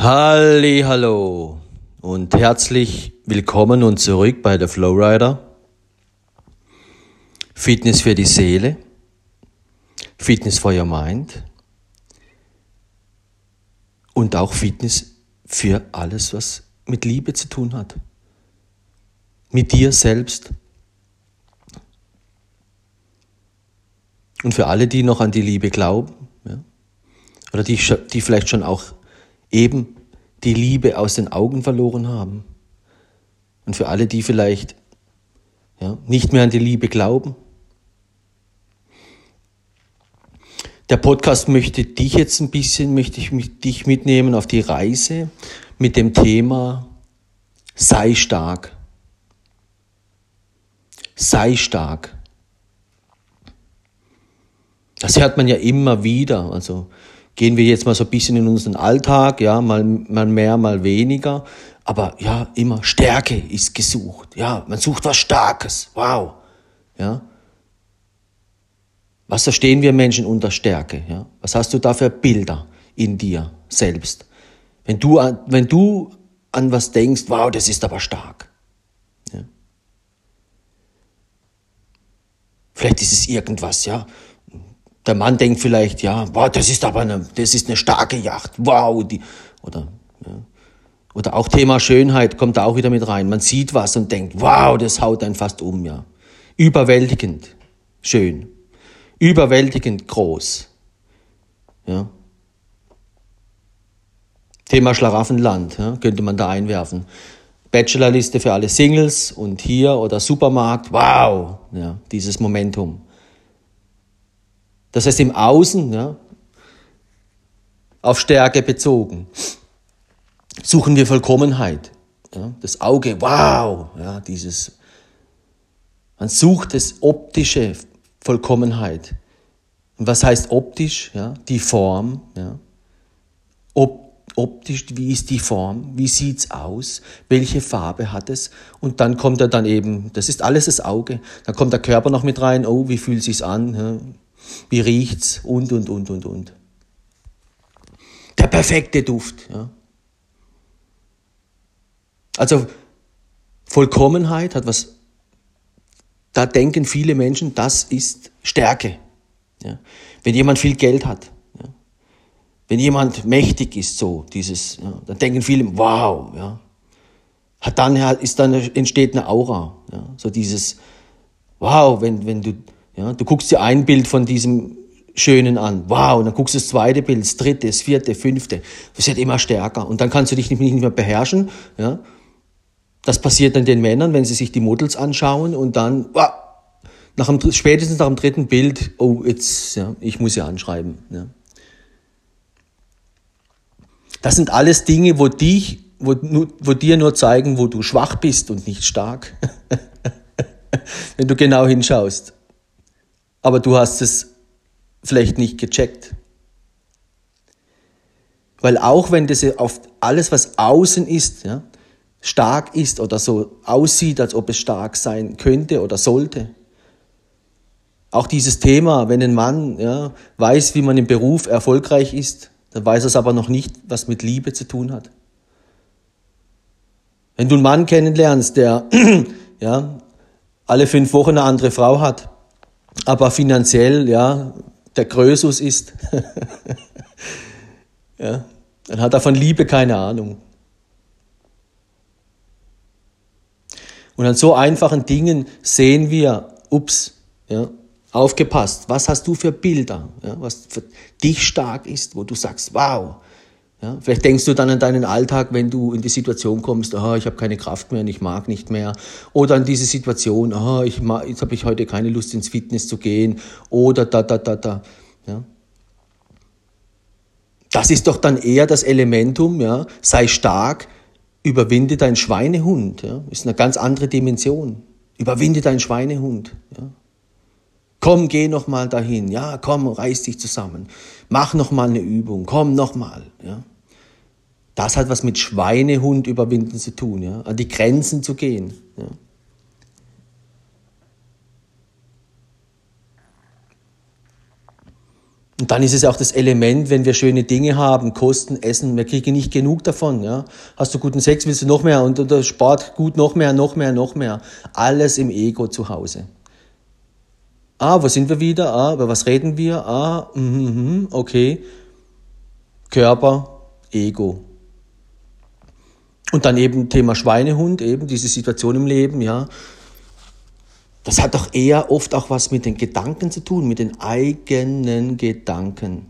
Halli, hallo und herzlich willkommen und zurück bei der Flowrider. Fitness für die Seele, Fitness for your mind und auch Fitness für alles, was mit Liebe zu tun hat. Mit dir selbst. Und für alle, die noch an die Liebe glauben, ja, oder die, die vielleicht schon auch eben die Liebe aus den Augen verloren haben. Und für alle, die vielleicht ja, nicht mehr an die Liebe glauben. Der Podcast möchte dich jetzt ein bisschen, möchte ich dich mitnehmen auf die Reise mit dem Thema sei stark. Sei stark. Das hört man ja immer wieder. Also gehen wir jetzt mal so ein bisschen in unseren Alltag, ja, mal, mal mehr, mal weniger. Aber ja, immer Stärke ist gesucht. Ja, man sucht was Starkes. Wow. Ja. Was verstehen wir Menschen unter Stärke? Ja? Was hast du da für Bilder in dir selbst? Wenn du, an, wenn du an was denkst, wow, das ist aber stark. Ja? Vielleicht ist es irgendwas, ja. Der Mann denkt vielleicht, ja, wow, das ist aber eine, das ist eine starke Yacht, wow, die, oder, ja. oder auch Thema Schönheit kommt da auch wieder mit rein. Man sieht was und denkt, wow, das haut einen fast um, ja. Überwältigend, schön, überwältigend groß, ja. Thema Schlaraffenland, ja, könnte man da einwerfen. Bachelorliste für alle Singles und hier oder Supermarkt, wow, ja, dieses Momentum. Das heißt im Außen, ja, auf Stärke bezogen, suchen wir Vollkommenheit. Ja, das Auge, wow, ja, dieses, man sucht das optische Vollkommenheit. Und was heißt optisch? Ja, die Form. Ja. Op, optisch, wie ist die Form? Wie sieht's aus? Welche Farbe hat es? Und dann kommt er dann eben, das ist alles das Auge. Dann kommt der Körper noch mit rein. Oh, wie fühlt sich's an? Ja wie riecht's und, und, und, und, und. Der perfekte Duft. Ja. Also Vollkommenheit hat was, da denken viele Menschen, das ist Stärke. Ja. Wenn jemand viel Geld hat, ja. wenn jemand mächtig ist, so dieses, ja, dann denken viele, wow, ja. Hat dann, ist dann entsteht eine Aura, ja. so dieses, wow, wenn, wenn du ja, du guckst dir ein Bild von diesem Schönen an. Wow, und dann guckst du das zweite Bild, das dritte, das vierte, fünfte. Das wird immer stärker. Und dann kannst du dich nicht, mehr beherrschen. Ja. Das passiert dann den Männern, wenn sie sich die Models anschauen und dann, wow, nach dem, spätestens nach dem dritten Bild, oh, jetzt, ja, ich muss sie anschreiben. Ja. Das sind alles Dinge, wo dich, wo, wo dir nur zeigen, wo du schwach bist und nicht stark. wenn du genau hinschaust aber du hast es vielleicht nicht gecheckt. Weil auch wenn das auf alles, was außen ist, ja, stark ist oder so aussieht, als ob es stark sein könnte oder sollte, auch dieses Thema, wenn ein Mann ja, weiß, wie man im Beruf erfolgreich ist, dann weiß er es aber noch nicht, was mit Liebe zu tun hat. Wenn du einen Mann kennenlernst, der ja, alle fünf Wochen eine andere Frau hat, aber finanziell, ja, der Größus ist, ja, dann hat er von Liebe keine Ahnung. Und an so einfachen Dingen sehen wir, ups, ja, aufgepasst, was hast du für Bilder, ja, was für dich stark ist, wo du sagst, wow, ja, vielleicht denkst du dann an deinen Alltag, wenn du in die Situation kommst, aha, ich habe keine Kraft mehr und ich mag nicht mehr. Oder an diese Situation, aha, ich mag, jetzt habe ich heute keine Lust ins Fitness zu gehen. Oder da, da, da, da. Ja. Das ist doch dann eher das Elementum, ja, sei stark, überwinde deinen Schweinehund. Ja, ist eine ganz andere Dimension. Überwinde deinen Schweinehund. Ja. Komm, geh noch mal dahin. Ja, komm, reiß dich zusammen. Mach noch mal eine Übung. Komm noch mal. Ja. Das hat was mit Schweinehund überwinden zu tun, ja, an die Grenzen zu gehen. Ja. Und dann ist es auch das Element, wenn wir schöne Dinge haben, Kosten, Essen, wir kriegen nicht genug davon. Ja? Hast du guten Sex, willst du noch mehr und, und Sport gut, noch mehr, noch mehr, noch mehr. Alles im Ego zu Hause. Ah, wo sind wir wieder? Ah, über was reden wir? Ah, mm, mm, okay. Körper, Ego. Und dann eben Thema Schweinehund, eben diese Situation im Leben, ja. Das hat doch eher oft auch was mit den Gedanken zu tun, mit den eigenen Gedanken.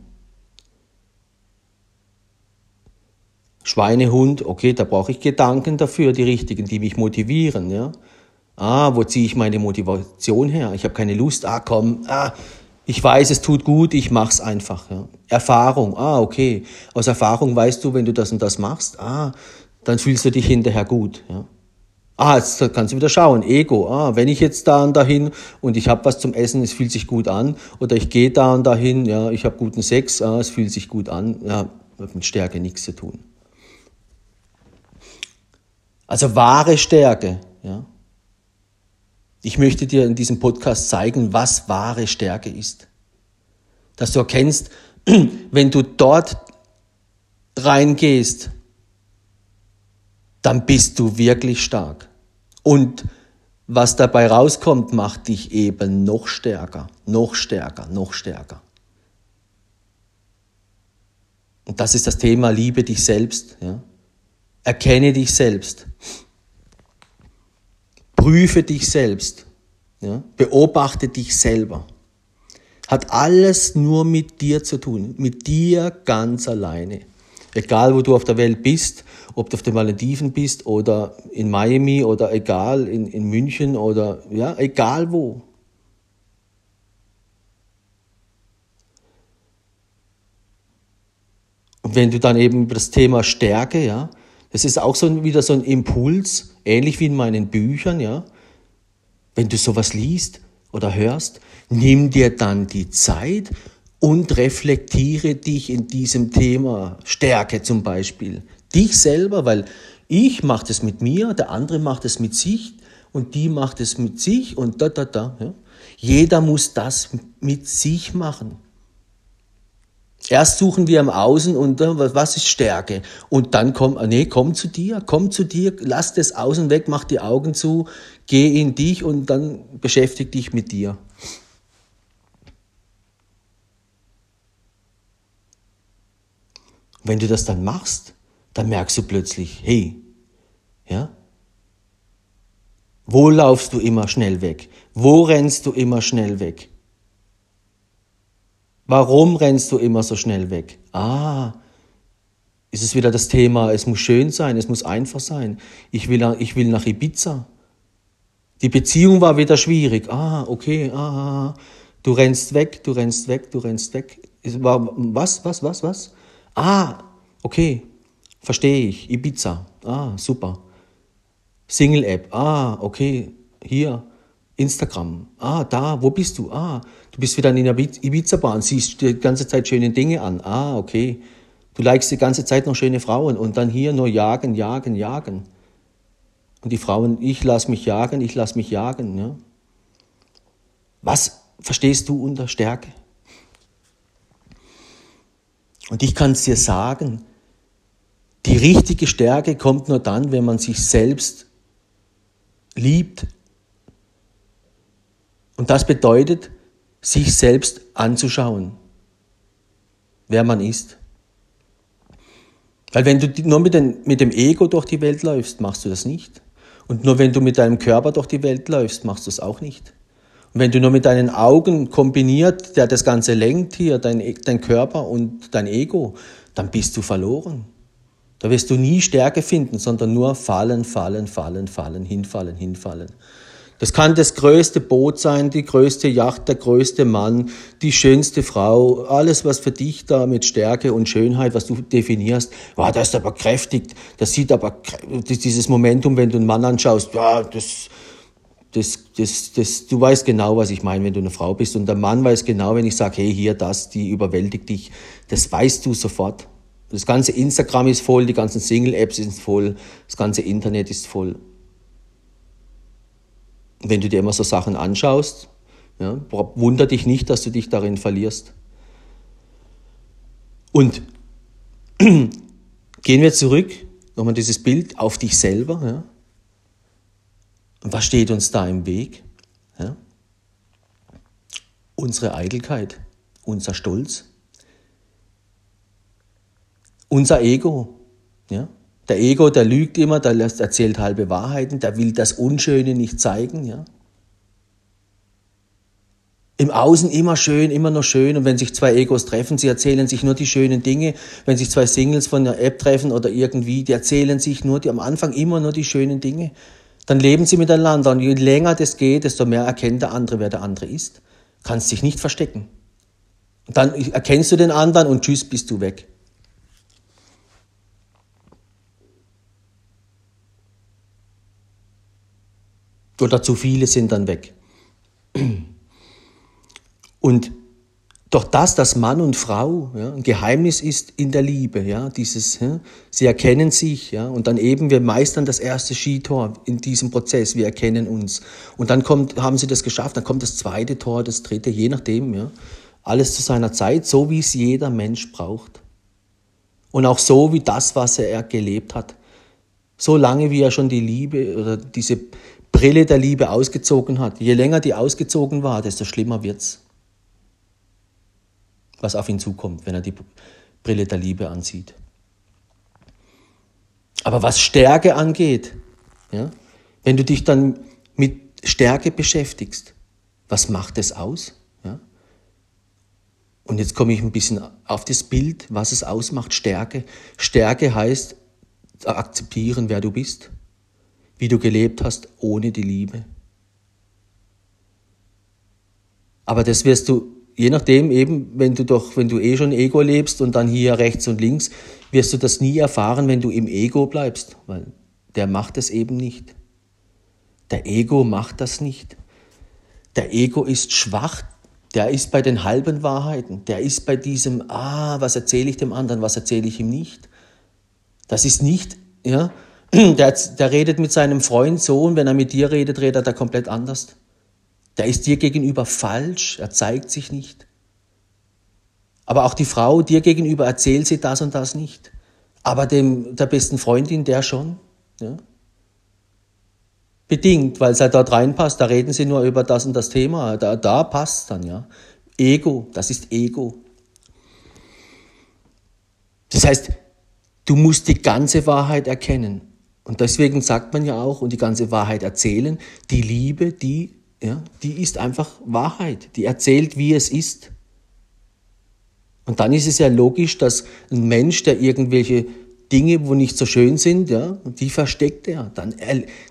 Schweinehund, okay, da brauche ich Gedanken dafür, die richtigen, die mich motivieren, ja. Ah, wo ziehe ich meine Motivation her? Ich habe keine Lust. Ah, komm, ah, ich weiß, es tut gut, ich mach's einfach. Ja. Erfahrung, ah, okay. Aus Erfahrung weißt du, wenn du das und das machst, ah, dann fühlst du dich hinterher gut. Ja. Ah, jetzt kannst du wieder schauen. Ego. Ah, wenn ich jetzt da und dahin und ich habe was zum Essen, es fühlt sich gut an. Oder ich gehe da und dahin, ja, ich habe guten Sex, ah, es fühlt sich gut an. Ja, hat mit Stärke nichts zu tun. Also wahre Stärke, ja. Ich möchte dir in diesem Podcast zeigen, was wahre Stärke ist. Dass du erkennst, wenn du dort reingehst, dann bist du wirklich stark. Und was dabei rauskommt, macht dich eben noch stärker, noch stärker, noch stärker. Und das ist das Thema, liebe dich selbst. Ja? Erkenne dich selbst. Prüfe dich selbst. Ja? Beobachte dich selber. Hat alles nur mit dir zu tun, mit dir ganz alleine. Egal, wo du auf der Welt bist, ob du auf den Malediven bist oder in Miami oder egal, in, in München oder ja, egal wo. Und wenn du dann eben über das Thema Stärke, ja, das ist auch so wieder so ein Impuls, ähnlich wie in meinen Büchern, ja. Wenn du sowas liest oder hörst, nimm dir dann die Zeit und reflektiere dich in diesem Thema Stärke zum Beispiel. Dich selber, weil ich mache das mit mir, der andere macht es mit sich und die macht es mit sich und da, da, da. Ja. Jeder muss das mit sich machen. Erst suchen wir im Außen und was ist Stärke? Und dann komm, nee, komm zu dir, komm zu dir, lass das Außen weg, mach die Augen zu, geh in dich und dann beschäftige dich mit dir. Wenn du das dann machst, dann merkst du plötzlich, hey, ja, wo laufst du immer schnell weg? Wo rennst du immer schnell weg? Warum rennst du immer so schnell weg? Ah, ist es wieder das Thema, es muss schön sein, es muss einfach sein. Ich will, ich will nach Ibiza. Die Beziehung war wieder schwierig. Ah, okay, ah, ah, ah. du rennst weg, du rennst weg, du rennst weg. War, was, was, was, was? Ah, okay, verstehe ich. Ibiza. Ah, super. Single-App. Ah, okay, hier. Instagram. Ah, da, wo bist du? Ah, du bist wieder in der Ibiza-Bahn, siehst die ganze Zeit schöne Dinge an. Ah, okay. Du likest die ganze Zeit noch schöne Frauen und dann hier nur jagen, jagen, jagen. Und die Frauen, ich lass mich jagen, ich lass mich jagen. Ja. Was verstehst du unter Stärke? Und ich kann es dir sagen, die richtige Stärke kommt nur dann, wenn man sich selbst liebt. Und das bedeutet, sich selbst anzuschauen, wer man ist. Weil wenn du nur mit, den, mit dem Ego durch die Welt läufst, machst du das nicht. Und nur wenn du mit deinem Körper durch die Welt läufst, machst du es auch nicht. Wenn du nur mit deinen Augen kombiniert, der das Ganze lenkt hier, dein, dein Körper und dein Ego, dann bist du verloren. Da wirst du nie Stärke finden, sondern nur fallen, fallen, fallen, fallen, hinfallen, hinfallen. Das kann das größte Boot sein, die größte Yacht, der größte Mann, die schönste Frau, alles, was für dich da mit Stärke und Schönheit, was du definierst, wow, das ist aber kräftig, das sieht aber, dieses Momentum, wenn du einen Mann anschaust, ja, das, das, das, das, du weißt genau, was ich meine, wenn du eine Frau bist. Und der Mann weiß genau, wenn ich sage, hey, hier, das, die überwältigt dich, das weißt du sofort. Das ganze Instagram ist voll, die ganzen Single-Apps sind voll, das ganze Internet ist voll wenn du dir immer so Sachen anschaust, ja, wunder dich nicht, dass du dich darin verlierst. Und gehen wir zurück, nochmal dieses Bild auf dich selber. Ja? Und was steht uns da im Weg? Ja? Unsere Eitelkeit, unser Stolz, unser Ego. Ja? Der Ego, der lügt immer, der erzählt halbe Wahrheiten, der will das Unschöne nicht zeigen. Ja? Im Außen immer schön, immer noch schön. Und wenn sich zwei Egos treffen, sie erzählen sich nur die schönen Dinge. Wenn sich zwei Singles von der App treffen oder irgendwie, die erzählen sich nur die, am Anfang immer nur die schönen Dinge. Dann leben sie miteinander. Und je länger das geht, desto mehr erkennt der andere, wer der andere ist. Kannst dich nicht verstecken. Dann erkennst du den anderen und tschüss, bist du weg. Oder zu viele sind dann weg. Und doch das, dass Mann und Frau ja, ein Geheimnis ist in der Liebe, ja, dieses, ja, sie erkennen sich, ja, und dann eben wir meistern das erste Skitor in diesem Prozess, wir erkennen uns. Und dann kommt, haben sie das geschafft, dann kommt das zweite Tor, das dritte, je nachdem, ja, alles zu seiner Zeit, so wie es jeder Mensch braucht. Und auch so wie das, was er gelebt hat. So lange, wie er schon die Liebe oder diese Brille der Liebe ausgezogen hat. Je länger die ausgezogen war, desto schlimmer wird's. Was auf ihn zukommt, wenn er die Brille der Liebe ansieht. Aber was Stärke angeht, ja, wenn du dich dann mit Stärke beschäftigst, was macht es aus? Ja? Und jetzt komme ich ein bisschen auf das Bild, was es ausmacht, Stärke. Stärke heißt akzeptieren, wer du bist wie du gelebt hast ohne die Liebe. Aber das wirst du, je nachdem eben, wenn du doch, wenn du eh schon Ego lebst und dann hier rechts und links, wirst du das nie erfahren, wenn du im Ego bleibst, weil der macht es eben nicht. Der Ego macht das nicht. Der Ego ist schwach, der ist bei den halben Wahrheiten, der ist bei diesem, ah, was erzähle ich dem anderen, was erzähle ich ihm nicht. Das ist nicht, ja, der, der redet mit seinem Freund so und wenn er mit dir redet, redet er komplett anders. Der ist dir gegenüber falsch, er zeigt sich nicht. Aber auch die Frau dir gegenüber erzählt sie das und das nicht. Aber dem, der besten Freundin, der schon. Ja? Bedingt, weil es halt dort reinpasst, da reden sie nur über das und das Thema. Da, da passt dann, ja. Ego, das ist Ego. Das heißt, du musst die ganze Wahrheit erkennen. Und deswegen sagt man ja auch und die ganze Wahrheit erzählen, die Liebe, die, ja, die ist einfach Wahrheit, die erzählt, wie es ist. Und dann ist es ja logisch, dass ein Mensch, der irgendwelche Dinge, wo nicht so schön sind, ja, die versteckt er. Dann,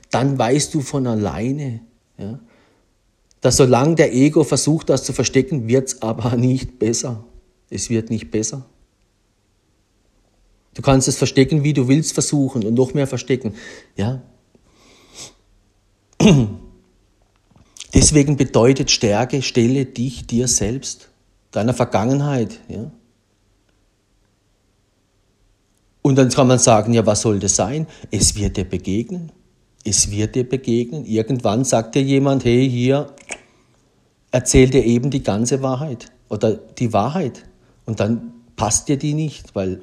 dann weißt du von alleine, ja, dass solange der Ego versucht, das zu verstecken, wird es aber nicht besser. Es wird nicht besser. Du kannst es verstecken, wie du willst, versuchen und noch mehr verstecken. Ja. Deswegen bedeutet Stärke, stelle dich dir selbst, deiner Vergangenheit. Ja. Und dann kann man sagen, ja, was soll das sein? Es wird dir begegnen. Es wird dir begegnen. Irgendwann sagt dir jemand, hey, hier, erzähl dir eben die ganze Wahrheit oder die Wahrheit. Und dann passt dir die nicht, weil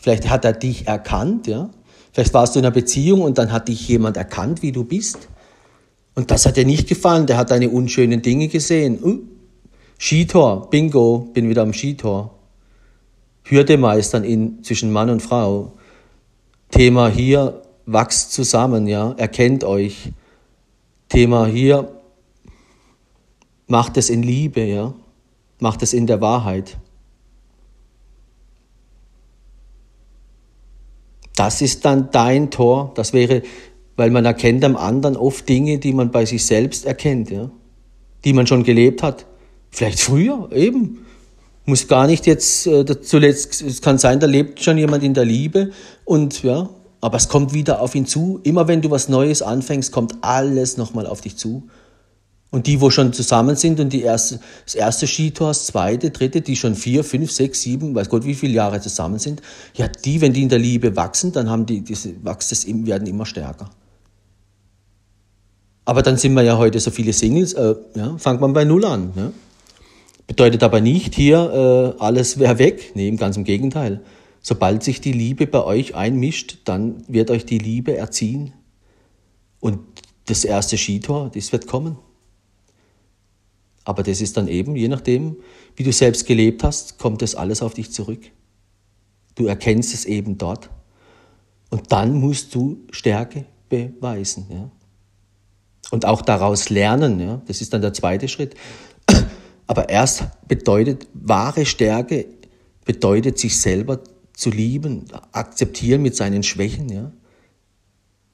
Vielleicht hat er dich erkannt, ja. Vielleicht warst du in einer Beziehung und dann hat dich jemand erkannt, wie du bist. Und das hat dir nicht gefallen. Der hat deine unschönen Dinge gesehen. Uh, Skitor, Bingo, bin wieder am Skitor. Hürde meistern in, zwischen Mann und Frau. Thema hier, wachst zusammen, ja, erkennt euch. Thema hier, macht es in Liebe, ja, macht es in der Wahrheit. Das ist dann dein Tor. Das wäre, weil man erkennt am anderen oft Dinge, die man bei sich selbst erkennt, ja? die man schon gelebt hat. Vielleicht früher eben. Muss gar nicht jetzt äh, zuletzt, es kann sein, da lebt schon jemand in der Liebe und ja, aber es kommt wieder auf ihn zu. Immer wenn du was Neues anfängst, kommt alles nochmal auf dich zu. Und die, wo schon zusammen sind und die erste, das erste Skitor, das zweite, dritte, die schon vier, fünf, sechs, sieben, weiß Gott, wie viele Jahre zusammen sind, ja, die, wenn die in der Liebe wachsen, dann haben die, diese, wächst werden immer stärker. Aber dann sind wir ja heute so viele Singles, äh, ja, fangt man bei Null an. Ja. Bedeutet aber nicht, hier äh, alles wäre weg. Nee, im ganzen Gegenteil. Sobald sich die Liebe bei euch einmischt, dann wird euch die Liebe erziehen. Und das erste Skitor, das wird kommen. Aber das ist dann eben, je nachdem, wie du selbst gelebt hast, kommt das alles auf dich zurück. Du erkennst es eben dort. Und dann musst du Stärke beweisen. Ja? Und auch daraus lernen. Ja? Das ist dann der zweite Schritt. Aber erst bedeutet wahre Stärke, bedeutet sich selber zu lieben, akzeptieren mit seinen Schwächen, ja?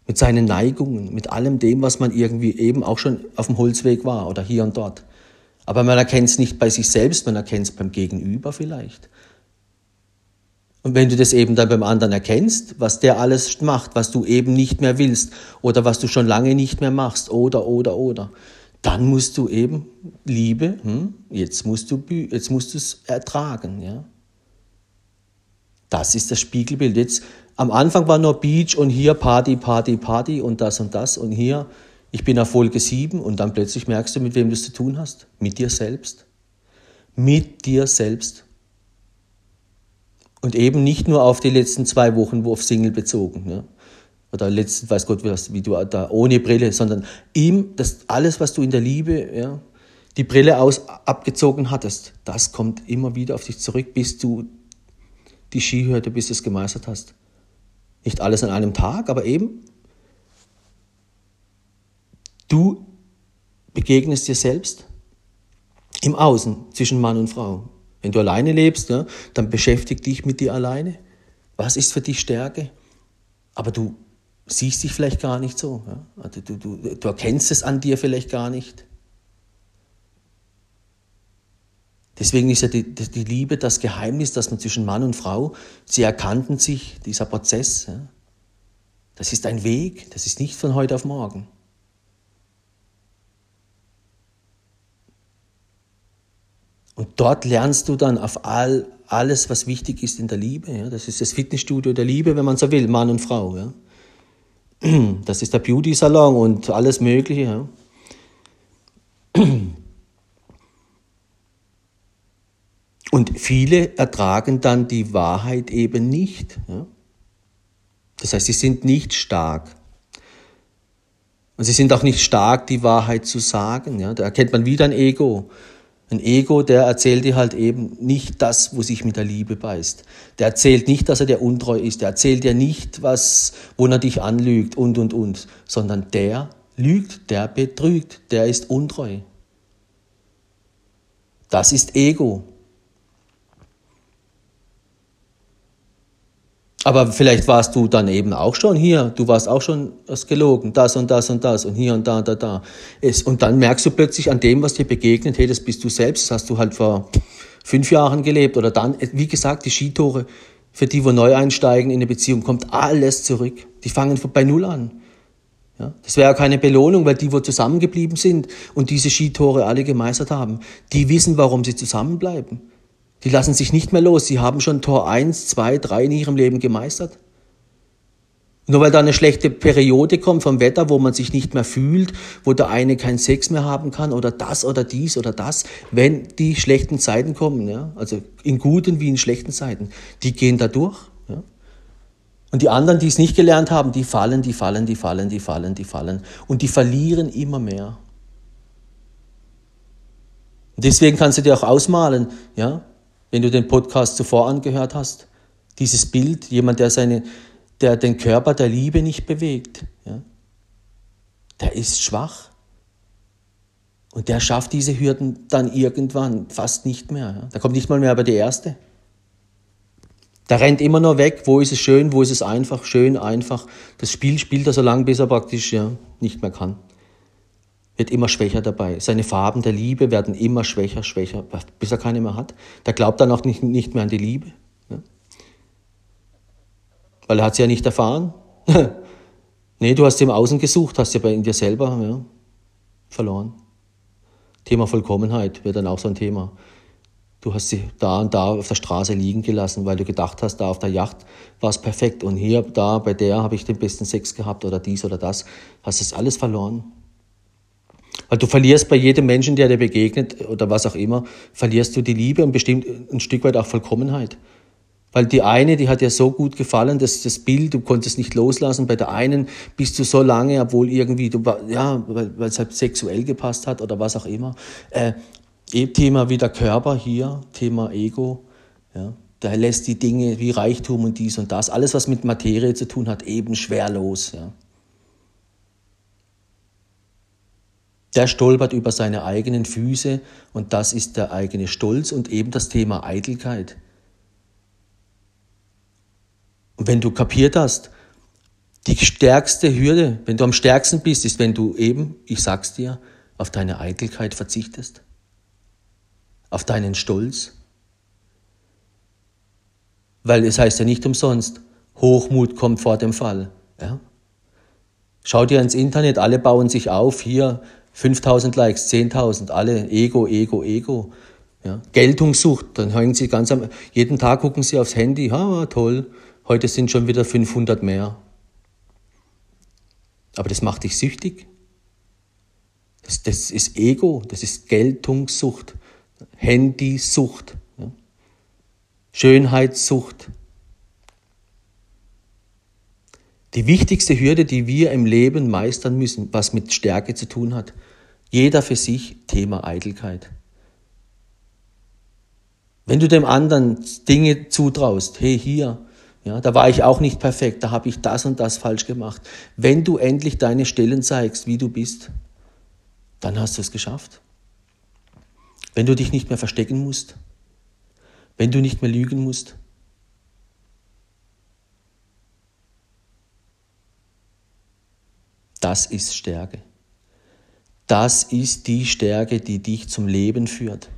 mit seinen Neigungen, mit allem dem, was man irgendwie eben auch schon auf dem Holzweg war oder hier und dort. Aber man erkennt es nicht bei sich selbst, man erkennt es beim Gegenüber vielleicht. Und wenn du das eben dann beim anderen erkennst, was der alles macht, was du eben nicht mehr willst oder was du schon lange nicht mehr machst oder, oder, oder, dann musst du eben, Liebe, hm, jetzt musst du jetzt musst es ertragen. Ja? Das ist das Spiegelbild. Jetzt, am Anfang war nur Beach und hier Party, Party, Party und das und das und hier, ich bin auf Folge 7 und dann plötzlich merkst du, mit wem du es zu tun hast. Mit dir selbst. Mit dir selbst. Und eben nicht nur auf die letzten zwei Wochen, wo auf Single bezogen. Ne? Oder letzten, weiß Gott, wie du da ohne Brille, sondern ihm, das alles, was du in der Liebe, ja, die Brille aus abgezogen hattest, das kommt immer wieder auf dich zurück, bis du die Skihürde, bis du es gemeistert hast. Nicht alles an einem Tag, aber eben, du begegnest dir selbst im Außen zwischen Mann und Frau. Wenn du alleine lebst, ja, dann beschäftig dich mit dir alleine. Was ist für dich Stärke? Aber du siehst dich vielleicht gar nicht so. Ja? Also du, du, du erkennst es an dir vielleicht gar nicht. Deswegen ist ja die, die, Liebe das Geheimnis, dass man zwischen Mann und Frau, sie erkannten sich, dieser Prozess. Ja? Das ist ein Weg, das ist nicht von heute auf morgen. Und dort lernst du dann auf all, alles, was wichtig ist in der Liebe. Ja? Das ist das Fitnessstudio der Liebe, wenn man so will, Mann und Frau. Ja? Das ist der Beauty-Salon und alles Mögliche. Ja? Und viele ertragen dann die Wahrheit eben nicht. Ja? Das heißt, sie sind nicht stark. Und sie sind auch nicht stark, die Wahrheit zu sagen. Ja? Da erkennt man wieder ein Ego. Ein Ego, der erzählt dir halt eben nicht das, wo sich mit der Liebe beißt. Der erzählt nicht, dass er dir untreu ist. Der erzählt dir nicht, was, wo er dich anlügt und, und, und. Sondern der lügt, der betrügt, der ist untreu. Das ist Ego. Aber vielleicht warst du dann eben auch schon hier, du warst auch schon das gelogen, das und das und das und hier und da und da, da. Es, und dann merkst du plötzlich an dem, was dir begegnet, hey, das bist du selbst, das hast du halt vor fünf Jahren gelebt oder dann, wie gesagt, die Skitore, für die, wo neu einsteigen in eine Beziehung, kommt alles zurück. Die fangen bei Null an. Ja, das wäre keine Belohnung, weil die, wo zusammengeblieben sind und diese Skitore alle gemeistert haben, die wissen, warum sie zusammenbleiben. Die lassen sich nicht mehr los. Sie haben schon Tor 1, 2, 3 in ihrem Leben gemeistert. Nur weil da eine schlechte Periode kommt vom Wetter, wo man sich nicht mehr fühlt, wo der eine keinen Sex mehr haben kann oder das oder dies oder das, wenn die schlechten Zeiten kommen, ja, also in guten wie in schlechten Zeiten, die gehen da durch. Ja. Und die anderen, die es nicht gelernt haben, die fallen, die fallen, die fallen, die fallen, die fallen und die verlieren immer mehr. Und deswegen kannst du dir auch ausmalen, ja, wenn du den Podcast zuvor angehört hast, dieses Bild, jemand, der, seine, der den Körper der Liebe nicht bewegt, ja, der ist schwach. Und der schafft diese Hürden dann irgendwann fast nicht mehr. Ja. Da kommt nicht mal mehr aber die erste. Der rennt immer nur weg, wo ist es schön, wo ist es einfach, schön, einfach. Das Spiel spielt er so lange, bis er praktisch ja, nicht mehr kann wird immer schwächer dabei. Seine Farben der Liebe werden immer schwächer, schwächer, bis er keine mehr hat. Der glaubt dann auch nicht, nicht mehr an die Liebe. Ja? Weil er hat sie ja nicht erfahren. nee, du hast sie im Außen gesucht, hast sie aber in dir selber ja, verloren. Thema Vollkommenheit wird dann auch so ein Thema. Du hast sie da und da auf der Straße liegen gelassen, weil du gedacht hast, da auf der Yacht war es perfekt und hier, da, bei der habe ich den besten Sex gehabt oder dies oder das. Hast es alles verloren. Weil du verlierst bei jedem Menschen, der dir begegnet oder was auch immer, verlierst du die Liebe und bestimmt ein Stück weit auch Vollkommenheit. Weil die eine, die hat dir so gut gefallen, dass das Bild, du konntest nicht loslassen. Bei der einen bist du so lange, obwohl irgendwie, du, ja, weil, es halt sexuell gepasst hat oder was auch immer. Äh, Thema wie der Körper hier, Thema Ego. Ja, da lässt die Dinge wie Reichtum und dies und das, alles was mit Materie zu tun hat, eben schwer los. Ja. Der stolpert über seine eigenen Füße und das ist der eigene Stolz und eben das Thema Eitelkeit. Und wenn du kapiert hast, die stärkste Hürde, wenn du am stärksten bist, ist, wenn du eben, ich sag's dir, auf deine Eitelkeit verzichtest, auf deinen Stolz. Weil es heißt ja nicht umsonst, Hochmut kommt vor dem Fall. Ja? Schau dir ins Internet, alle bauen sich auf, hier 5000 Likes, 10.000, alle Ego, Ego, Ego. Ja? Geltungssucht, dann hängen sie ganz am, jeden Tag gucken sie aufs Handy, ha, toll, Heute sind schon wieder 500 mehr. Aber das macht dich süchtig. Das, das ist Ego, das ist Geltungssucht, Handysucht, ja. Schönheitssucht. Die wichtigste Hürde, die wir im Leben meistern müssen, was mit Stärke zu tun hat, jeder für sich Thema Eitelkeit. Wenn du dem anderen Dinge zutraust, hey hier, ja, da war ich auch nicht perfekt, da habe ich das und das falsch gemacht. Wenn du endlich deine Stellen zeigst, wie du bist, dann hast du es geschafft. Wenn du dich nicht mehr verstecken musst, wenn du nicht mehr lügen musst. Das ist Stärke. Das ist die Stärke, die dich zum Leben führt.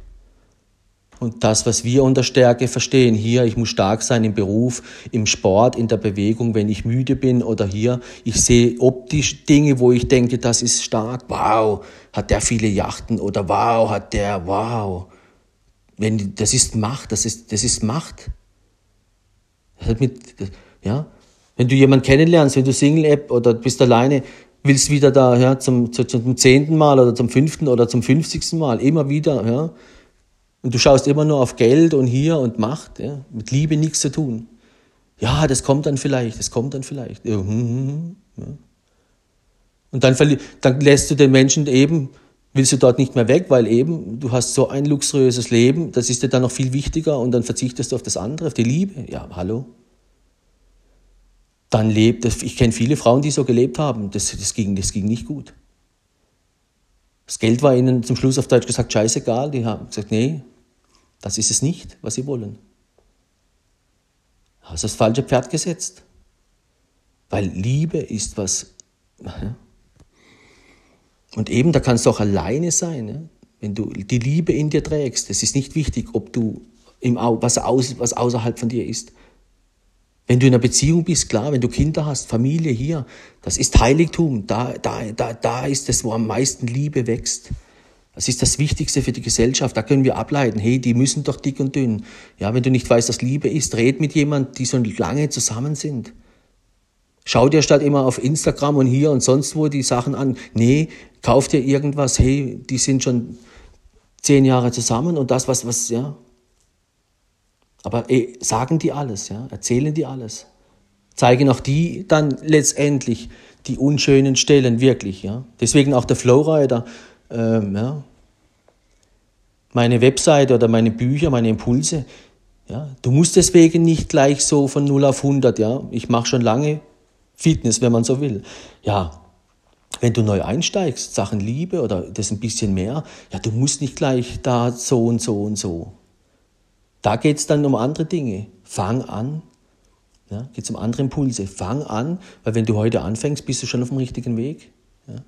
Und das, was wir unter Stärke verstehen, hier, ich muss stark sein im Beruf, im Sport, in der Bewegung, wenn ich müde bin oder hier, ich sehe optisch Dinge, wo ich denke, das ist stark, wow, hat der viele Yachten oder wow, hat der, wow. Wenn, das ist Macht, das ist, das ist Macht. Das hat mit, ja, wenn du jemanden kennenlernst, wenn du Single-App oder bist alleine, willst wieder da, ja, zum, zum zehnten Mal oder zum fünften oder zum fünfzigsten Mal, immer wieder, ja, und du schaust immer nur auf Geld und hier und Macht, ja, mit Liebe nichts zu tun. Ja, das kommt dann vielleicht, das kommt dann vielleicht. Ja. Hm, hm, hm, und dann, dann lässt du den Menschen eben, willst du dort nicht mehr weg, weil eben du hast so ein luxuriöses Leben, das ist dir dann noch viel wichtiger und dann verzichtest du auf das andere, auf die Liebe. Ja, hallo. Dann lebt, ich kenne viele Frauen, die so gelebt haben, das, das, ging, das ging nicht gut. Das Geld war ihnen zum Schluss auf Deutsch gesagt scheißegal. Die haben gesagt, nee, das ist es nicht, was sie wollen. Hast das falsche Pferd gesetzt. Weil Liebe ist was. Und eben, da kannst du auch alleine sein. Wenn du die Liebe in dir trägst, es ist nicht wichtig, ob du im, was, aus, was außerhalb von dir ist. Wenn du in einer Beziehung bist, klar, wenn du Kinder hast, Familie hier, das ist Heiligtum, da, da, da, da ist es, wo am meisten Liebe wächst. Das ist das Wichtigste für die Gesellschaft. Da können wir ableiten, hey, die müssen doch dick und dünn. Ja, wenn du nicht weißt, was Liebe ist, red mit jemandem, die so lange zusammen sind. Schau dir statt immer auf Instagram und hier und sonst wo die Sachen an. Nee, kauf dir irgendwas, hey, die sind schon zehn Jahre zusammen und das, was, was, ja, aber ey, sagen die alles, ja? erzählen die alles. Zeigen auch die dann letztendlich die unschönen Stellen wirklich. Ja? Deswegen auch der Flowrider, ähm, ja? meine Webseite oder meine Bücher, meine Impulse. Ja? Du musst deswegen nicht gleich so von 0 auf 100. Ja? Ich mache schon lange Fitness, wenn man so will. Ja, wenn du neu einsteigst, Sachen Liebe oder das ein bisschen mehr, ja, du musst nicht gleich da so und so und so. Da geht es dann um andere Dinge. Fang an. Ja, geht es um andere Impulse. Fang an, weil wenn du heute anfängst, bist du schon auf dem richtigen Weg. Ja.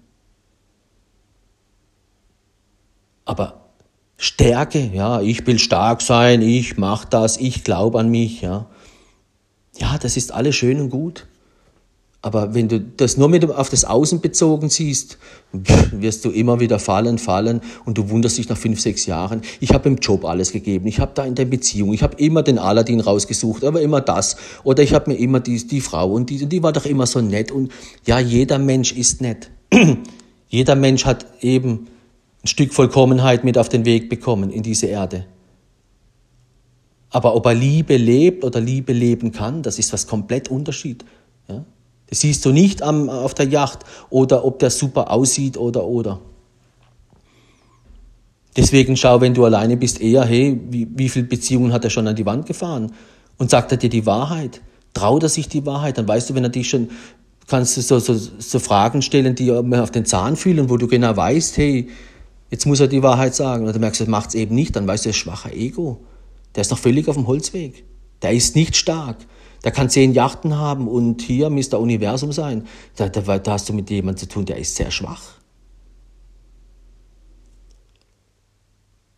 Aber Stärke, ja, ich will stark sein, ich mache das, ich glaube an mich, ja. Ja, das ist alles schön und gut. Aber wenn du das nur mit auf das Außen bezogen siehst, wirst du immer wieder fallen, fallen und du wunderst dich nach fünf, sechs Jahren. Ich habe im Job alles gegeben, ich habe da in der Beziehung, ich habe immer den Aladdin rausgesucht, aber immer das. Oder ich habe mir immer die, die Frau und die, die war doch immer so nett. Und ja, jeder Mensch ist nett. Jeder Mensch hat eben ein Stück Vollkommenheit mit auf den Weg bekommen in diese Erde. Aber ob er Liebe lebt oder Liebe leben kann, das ist was komplett Unterschied. Ja? Das siehst du nicht am, auf der Yacht oder ob der super aussieht oder oder. Deswegen schau, wenn du alleine bist, eher, hey, wie, wie viele Beziehungen hat er schon an die Wand gefahren? Und sagt er dir die Wahrheit? Traut er sich die Wahrheit? Dann weißt du, wenn er dich schon, kannst du so, so, so Fragen stellen, die mir auf den Zahn fühlen, wo du genau weißt, hey, jetzt muss er die Wahrheit sagen. Und dann merkst du, er macht es eben nicht, dann weißt du, er ist schwacher Ego. Der ist noch völlig auf dem Holzweg. Der ist nicht stark. Der kann zehn Yachten haben und hier Mr. Universum sein. Da, da, da hast du mit jemandem zu tun, der ist sehr schwach.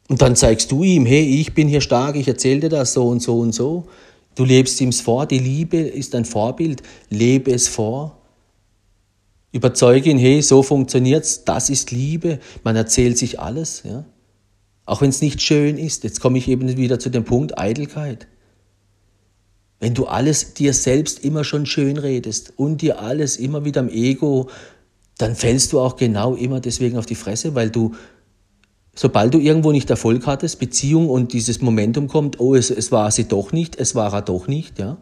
Und dann zeigst du ihm, hey, ich bin hier stark, ich erzähle dir das so und so und so. Du lebst ihm vor, die Liebe ist ein Vorbild, lebe es vor. Überzeuge ihn, hey, so funktioniert's, das ist Liebe. Man erzählt sich alles, ja. Auch wenn es nicht schön ist. Jetzt komme ich eben wieder zu dem Punkt Eitelkeit. Wenn du alles dir selbst immer schon schön redest und dir alles immer wieder im Ego, dann fällst du auch genau immer deswegen auf die Fresse, weil du, sobald du irgendwo nicht Erfolg hattest, Beziehung und dieses Momentum kommt, oh, es, es war sie doch nicht, es war er doch nicht, ja,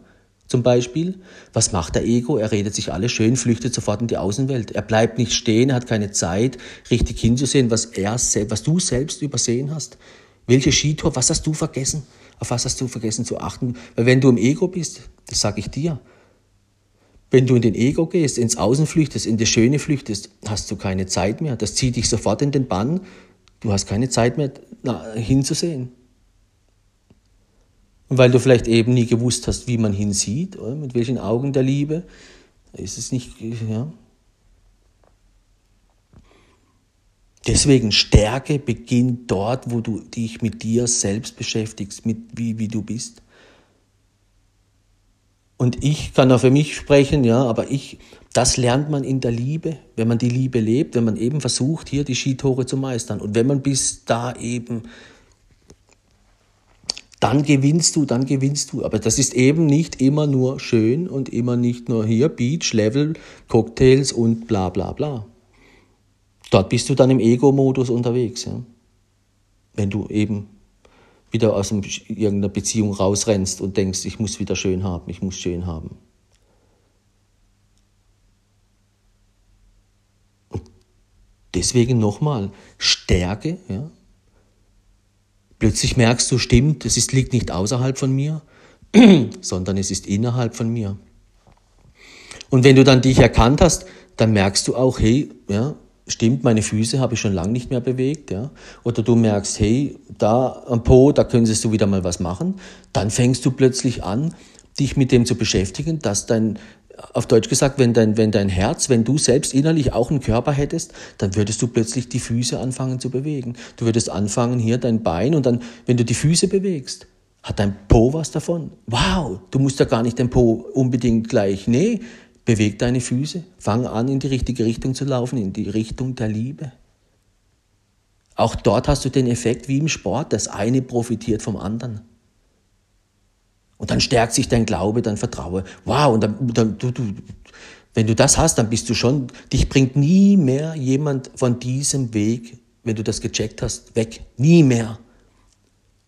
zum Beispiel. Was macht der Ego? Er redet sich alles schön, flüchtet sofort in die Außenwelt. Er bleibt nicht stehen, hat keine Zeit, richtig hinzusehen, was er, was du selbst übersehen hast. Welche Skitour, was hast du vergessen? Auf was hast du vergessen zu achten? Weil wenn du im Ego bist, das sage ich dir, wenn du in den Ego gehst, ins Außen flüchtest, in das Schöne flüchtest, hast du keine Zeit mehr. Das zieht dich sofort in den Bann. Du hast keine Zeit mehr hinzusehen. Und weil du vielleicht eben nie gewusst hast, wie man hinsieht, oder? mit welchen Augen der Liebe, ist es nicht, ja, Deswegen Stärke beginnt dort, wo du dich mit dir selbst beschäftigst, mit wie, wie du bist. Und ich kann auch für mich sprechen, ja, aber ich, das lernt man in der Liebe, wenn man die Liebe lebt, wenn man eben versucht, hier die Skitore zu meistern. Und wenn man bis da eben, dann gewinnst du, dann gewinnst du. Aber das ist eben nicht immer nur schön und immer nicht nur hier Beach, Level, Cocktails und bla bla bla. Dort bist du dann im Ego-Modus unterwegs. Ja? Wenn du eben wieder aus irgendeiner Beziehung rausrennst und denkst, ich muss wieder schön haben, ich muss schön haben. Und deswegen nochmal, Stärke, ja? Plötzlich merkst du, stimmt, es ist, liegt nicht außerhalb von mir, sondern es ist innerhalb von mir. Und wenn du dann dich erkannt hast, dann merkst du auch, hey, ja, stimmt, meine Füße habe ich schon lange nicht mehr bewegt, ja. Oder du merkst, hey, da am Po, da könntest du wieder mal was machen. Dann fängst du plötzlich an, dich mit dem zu beschäftigen, dass dein, auf Deutsch gesagt, wenn dein, wenn dein Herz, wenn du selbst innerlich auch einen Körper hättest, dann würdest du plötzlich die Füße anfangen zu bewegen. Du würdest anfangen, hier dein Bein und dann, wenn du die Füße bewegst, hat dein Po was davon? Wow, du musst ja gar nicht dein Po unbedingt gleich, nee, Beweg deine Füße, fang an, in die richtige Richtung zu laufen, in die Richtung der Liebe. Auch dort hast du den Effekt wie im Sport, das eine profitiert vom anderen. Und dann stärkt sich dein Glaube, dein Vertrauen. Wow, und dann, dann du, du, wenn du das hast, dann bist du schon, dich bringt nie mehr jemand von diesem Weg, wenn du das gecheckt hast, weg. Nie mehr.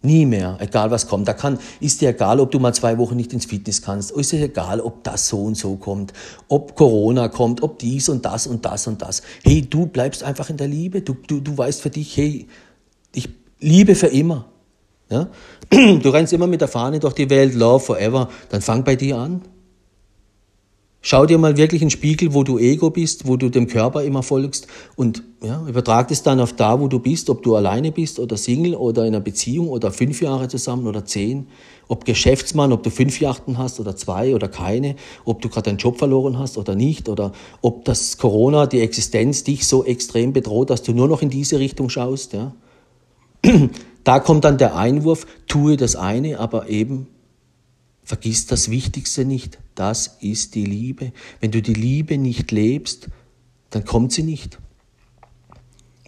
Nie mehr, egal was kommt. Da kann, ist dir egal, ob du mal zwei Wochen nicht ins Fitness kannst. Ist dir egal, ob das so und so kommt, ob Corona kommt, ob dies und das und das und das. Hey, du bleibst einfach in der Liebe. Du, du, du weißt für dich, hey, ich liebe für immer. Ja? Du rennst immer mit der Fahne durch die Welt, Love forever. Dann fang bei dir an. Schau dir mal wirklich einen Spiegel, wo du Ego bist, wo du dem Körper immer folgst und ja, übertrag es dann auf da, wo du bist, ob du alleine bist oder Single oder in einer Beziehung oder fünf Jahre zusammen oder zehn, ob Geschäftsmann, ob du fünf Yachten hast oder zwei oder keine, ob du gerade deinen Job verloren hast oder nicht oder ob das Corona, die Existenz dich so extrem bedroht, dass du nur noch in diese Richtung schaust. Ja. Da kommt dann der Einwurf, tue das eine, aber eben Vergiss das Wichtigste nicht. Das ist die Liebe. Wenn du die Liebe nicht lebst, dann kommt sie nicht.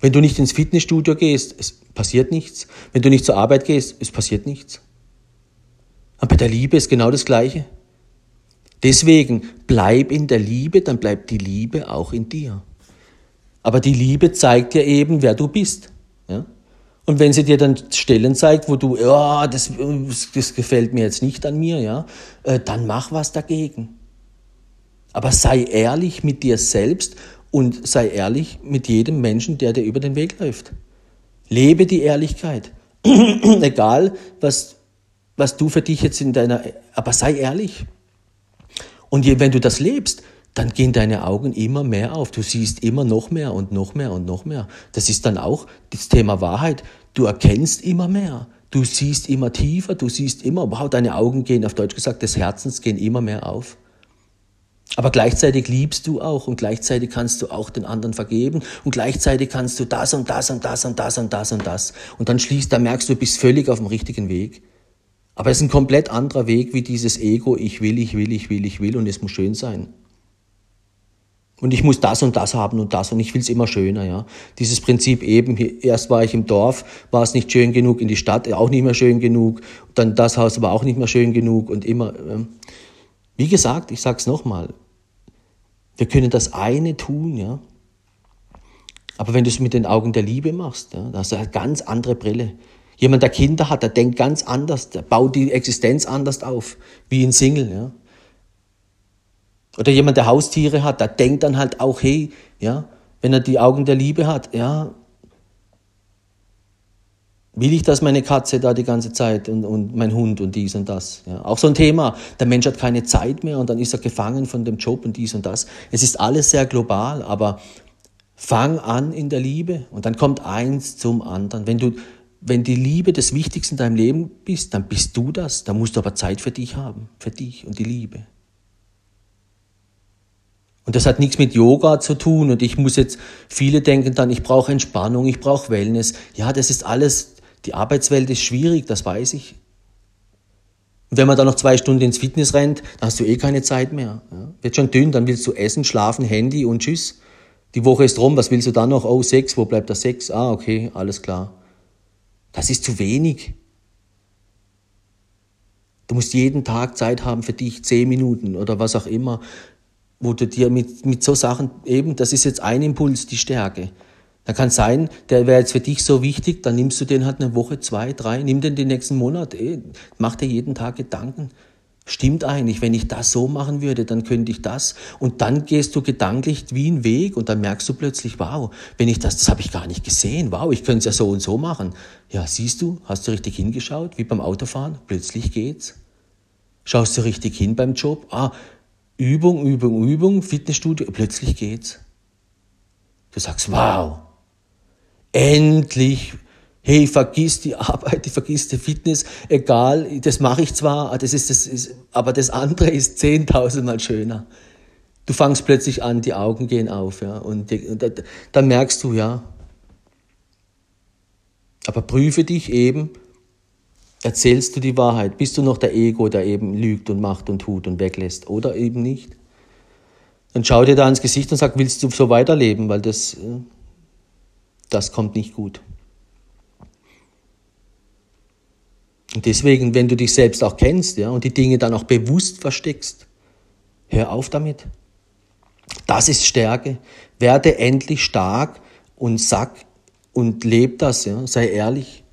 Wenn du nicht ins Fitnessstudio gehst, es passiert nichts. Wenn du nicht zur Arbeit gehst, es passiert nichts. Aber bei der Liebe ist genau das Gleiche. Deswegen bleib in der Liebe, dann bleibt die Liebe auch in dir. Aber die Liebe zeigt dir eben, wer du bist. Und wenn sie dir dann Stellen zeigt, wo du, ja, das, das gefällt mir jetzt nicht an mir, ja, äh, dann mach was dagegen. Aber sei ehrlich mit dir selbst und sei ehrlich mit jedem Menschen, der dir über den Weg läuft. Lebe die Ehrlichkeit. Egal, was, was du für dich jetzt in deiner, aber sei ehrlich. Und wenn du das lebst, dann gehen deine Augen immer mehr auf. Du siehst immer noch mehr und noch mehr und noch mehr. Das ist dann auch das Thema Wahrheit. Du erkennst immer mehr. Du siehst immer tiefer, du siehst immer, wow, deine Augen gehen, auf Deutsch gesagt, des Herzens gehen immer mehr auf. Aber gleichzeitig liebst du auch und gleichzeitig kannst du auch den anderen vergeben und gleichzeitig kannst du das und das und das und das und das und das. Und dann schließt, da merkst du, du bist völlig auf dem richtigen Weg. Aber es ist ein komplett anderer Weg wie dieses Ego, ich will, ich will, ich will, ich will und es muss schön sein. Und ich muss das und das haben und das und ich will es immer schöner, ja. Dieses Prinzip eben, erst war ich im Dorf, war es nicht schön genug, in die Stadt auch nicht mehr schön genug, dann das Haus war auch nicht mehr schön genug und immer. Ähm, wie gesagt, ich sag's nochmal, wir können das eine tun, ja. Aber wenn du es mit den Augen der Liebe machst, ja, da hast du eine ganz andere Brille. Jemand, der Kinder hat, der denkt ganz anders, der baut die Existenz anders auf, wie ein Single, ja. Oder jemand, der Haustiere hat, der denkt dann halt auch, hey, ja, wenn er die Augen der Liebe hat, ja, will ich, dass meine Katze da die ganze Zeit und, und mein Hund und dies und das. Ja. Auch so ein Thema, der Mensch hat keine Zeit mehr und dann ist er gefangen von dem Job und dies und das. Es ist alles sehr global, aber fang an in der Liebe und dann kommt eins zum anderen. Wenn du, wenn die Liebe das Wichtigste in deinem Leben bist, dann bist du das. Dann musst du aber Zeit für dich haben, für dich und die Liebe. Und das hat nichts mit Yoga zu tun. Und ich muss jetzt, viele denken dann, ich brauche Entspannung, ich brauche Wellness. Ja, das ist alles, die Arbeitswelt ist schwierig, das weiß ich. Und wenn man dann noch zwei Stunden ins Fitness rennt, dann hast du eh keine Zeit mehr. Ja, wird schon dünn, dann willst du essen, schlafen, Handy und tschüss. Die Woche ist rum, was willst du dann noch? Oh, sechs, wo bleibt das sechs? Ah, okay, alles klar. Das ist zu wenig. Du musst jeden Tag Zeit haben für dich, zehn Minuten oder was auch immer wo du dir mit, mit so Sachen eben, das ist jetzt ein Impuls, die Stärke. Da kann sein, der wäre jetzt für dich so wichtig, dann nimmst du den halt eine Woche, zwei, drei, nimm den den nächsten Monat, eh, mach dir jeden Tag Gedanken. Stimmt eigentlich, wenn ich das so machen würde, dann könnte ich das. Und dann gehst du gedanklich wie ein Weg und dann merkst du plötzlich, wow, wenn ich das, das habe ich gar nicht gesehen, wow, ich könnte es ja so und so machen. Ja, siehst du, hast du richtig hingeschaut, wie beim Autofahren, plötzlich geht's. Schaust du richtig hin beim Job, ah, Übung, Übung, Übung, Fitnessstudio, plötzlich geht's. Du sagst, wow, endlich, hey, vergiss die Arbeit, vergiss die Fitness, egal, das mache ich zwar, das ist, das ist, aber das andere ist zehntausendmal schöner. Du fangst plötzlich an, die Augen gehen auf, ja, und, und dann merkst du, ja, aber prüfe dich eben, Erzählst du die Wahrheit? Bist du noch der Ego, der eben lügt und macht und tut und weglässt oder eben nicht? Dann schau dir da ins Gesicht und sag, willst du so weiterleben? Weil das, äh, das kommt nicht gut. Und deswegen, wenn du dich selbst auch kennst ja, und die Dinge dann auch bewusst versteckst, hör auf damit. Das ist Stärke. Werde endlich stark und sag und leb das. Ja. Sei ehrlich.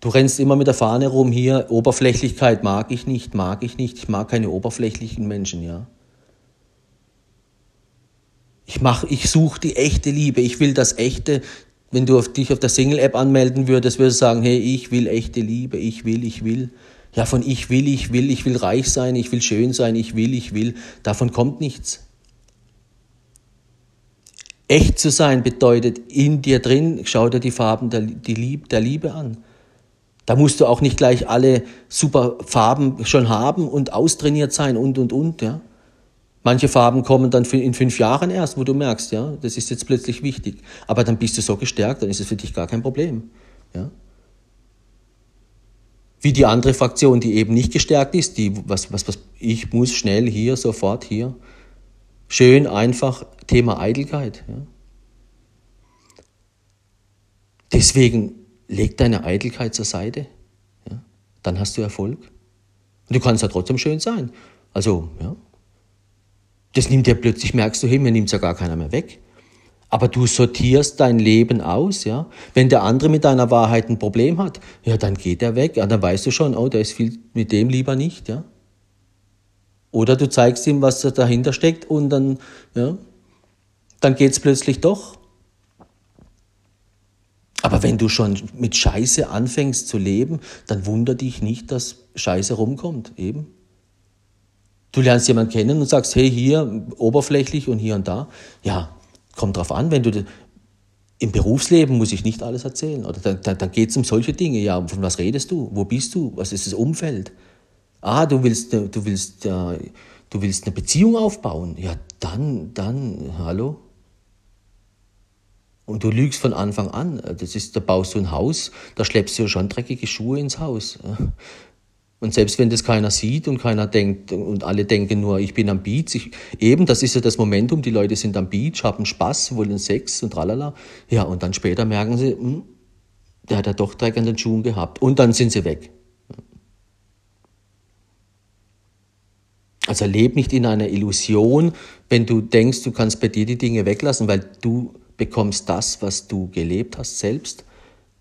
Du rennst immer mit der Fahne rum hier, Oberflächlichkeit mag ich nicht, mag ich nicht, ich mag keine oberflächlichen Menschen, ja. Ich mach, ich suche die echte Liebe, ich will das echte. Wenn du auf dich auf der Single-App anmelden würdest, würdest du sagen, hey, ich will echte Liebe, ich will, ich will. Ja, von ich will, ich will, ich will reich sein, ich will schön sein, ich will, ich will, davon kommt nichts. Echt zu sein bedeutet in dir drin, schau dir die Farben der, die Lieb, der Liebe an. Da musst du auch nicht gleich alle super Farben schon haben und austrainiert sein und, und, und, ja. Manche Farben kommen dann in fünf Jahren erst, wo du merkst, ja, das ist jetzt plötzlich wichtig. Aber dann bist du so gestärkt, dann ist es für dich gar kein Problem, ja. Wie die andere Fraktion, die eben nicht gestärkt ist, die, was, was, was, ich muss schnell hier, sofort hier. Schön, einfach, Thema Eitelkeit, ja. Deswegen leg deine Eitelkeit zur Seite, ja, dann hast du Erfolg. Und du kannst ja trotzdem schön sein. Also, ja. Das nimmt dir plötzlich, merkst du, hey, mir nimmt ja gar keiner mehr weg. Aber du sortierst dein Leben aus, ja. Wenn der andere mit deiner Wahrheit ein Problem hat, ja, dann geht er weg. Ja, dann weißt du schon, oh, der ist viel mit dem lieber nicht, ja. Oder du zeigst ihm, was dahinter steckt und dann, ja, dann geht's plötzlich doch. Aber wenn du schon mit Scheiße anfängst zu leben, dann wunder dich nicht, dass Scheiße rumkommt, eben. Du lernst jemanden kennen und sagst, hey, hier oberflächlich und hier und da. Ja, kommt drauf an, wenn du im Berufsleben muss ich nicht alles erzählen. Oder dann, dann, dann geht es um solche Dinge. Ja, von was redest du? Wo bist du? Was ist das Umfeld? Ah, du willst, du willst, du willst eine Beziehung aufbauen. Ja, dann, dann, hallo? Und du lügst von Anfang an. Das ist, da baust du ein Haus, da schleppst du ja schon dreckige Schuhe ins Haus. Und selbst wenn das keiner sieht und keiner denkt und alle denken nur, ich bin am Beach, ich, eben, das ist ja das Momentum, die Leute sind am Beach, haben Spaß, wollen Sex und tralala. Ja, und dann später merken sie, hm, der hat ja doch Dreck an den Schuhen gehabt. Und dann sind sie weg. Also leb nicht in einer Illusion, wenn du denkst, du kannst bei dir die Dinge weglassen, weil du bekommst das, was du gelebt hast selbst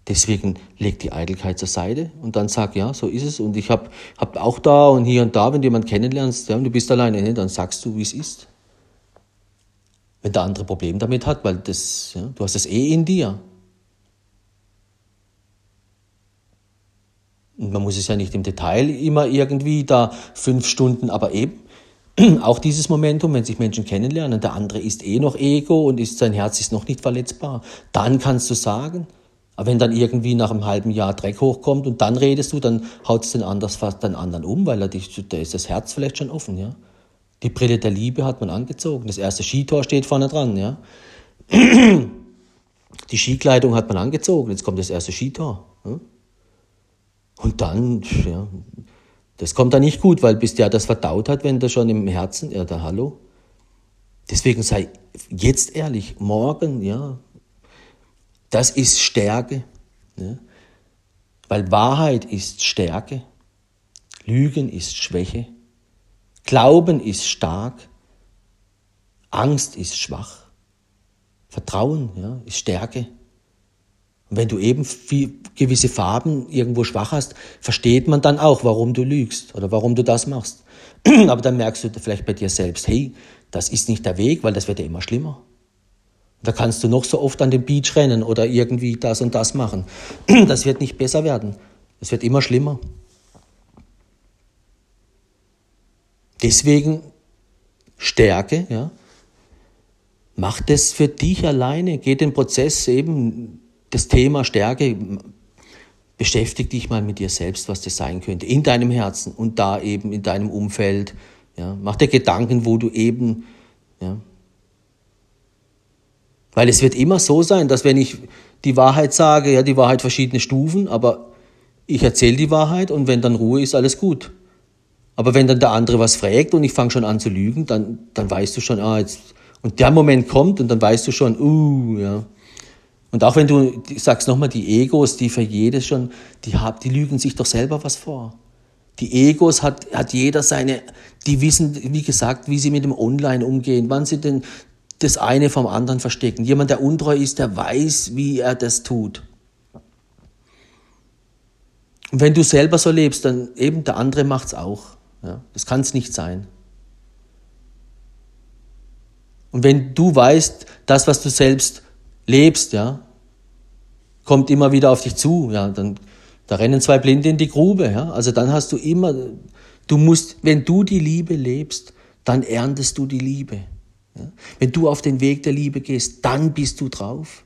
Deswegen leg die Eitelkeit zur Seite und dann sag, ja, so ist es. Und ich habe hab auch da und hier und da, wenn du jemanden kennenlernst, ja, und du bist alleine, ne, dann sagst du, wie es ist. Wenn der andere Problem damit hat, weil das, ja, du hast das eh in dir. Und man muss es ja nicht im Detail immer irgendwie da fünf Stunden, aber eben auch dieses Momentum, wenn sich Menschen kennenlernen, der andere ist eh noch Ego und ist, sein Herz ist noch nicht verletzbar, dann kannst du sagen, aber wenn dann irgendwie nach einem halben Jahr Dreck hochkommt und dann redest du, dann haut es den, anders fast den anderen um, weil er dich, da ist das Herz vielleicht schon offen, ja. Die Brille der Liebe hat man angezogen. Das erste Skitor steht vorne dran, ja. Die Skikleidung hat man angezogen. Jetzt kommt das erste Skitor. Ja? Und dann, ja, das kommt dann nicht gut, weil bis der das verdaut hat, wenn der schon im Herzen, ja, da hallo. Deswegen sei jetzt ehrlich, morgen, ja, das ist Stärke. Ne? Weil Wahrheit ist Stärke, Lügen ist Schwäche, Glauben ist stark, Angst ist schwach, Vertrauen ja, ist Stärke. Wenn du eben viel, gewisse Farben irgendwo schwach hast, versteht man dann auch, warum du lügst oder warum du das machst. Aber dann merkst du vielleicht bei dir selbst, hey, das ist nicht der Weg, weil das wird ja immer schlimmer. Da kannst du noch so oft an den Beach rennen oder irgendwie das und das machen. Das wird nicht besser werden. Es wird immer schlimmer. Deswegen Stärke, ja. Mach das für dich alleine. Geh den Prozess eben, das Thema Stärke, beschäftige dich mal mit dir selbst, was das sein könnte, in deinem Herzen und da eben in deinem Umfeld. Ja. Mach dir Gedanken, wo du eben, ja, weil es wird immer so sein, dass wenn ich die Wahrheit sage, ja, die Wahrheit verschiedene Stufen, aber ich erzähle die Wahrheit und wenn dann Ruhe ist, alles gut. Aber wenn dann der andere was fragt und ich fange schon an zu lügen, dann, dann weißt du schon, ah, jetzt, und der Moment kommt und dann weißt du schon, uh, ja. Und auch wenn du ich sagst nochmal, die Egos, die für jedes schon, die, haben, die lügen sich doch selber was vor. Die Egos hat, hat jeder seine, die wissen, wie gesagt, wie sie mit dem Online umgehen, wann sie den, das eine vom anderen verstecken. Jemand, der untreu ist, der weiß, wie er das tut. Und wenn du selber so lebst, dann eben der andere macht's auch. Ja, das kann es nicht sein. Und wenn du weißt, das, was du selbst lebst, ja, kommt immer wieder auf dich zu, ja, dann da rennen zwei Blinde in die Grube, ja. Also dann hast du immer, du musst, wenn du die Liebe lebst, dann erntest du die Liebe. Wenn du auf den Weg der Liebe gehst, dann bist du drauf.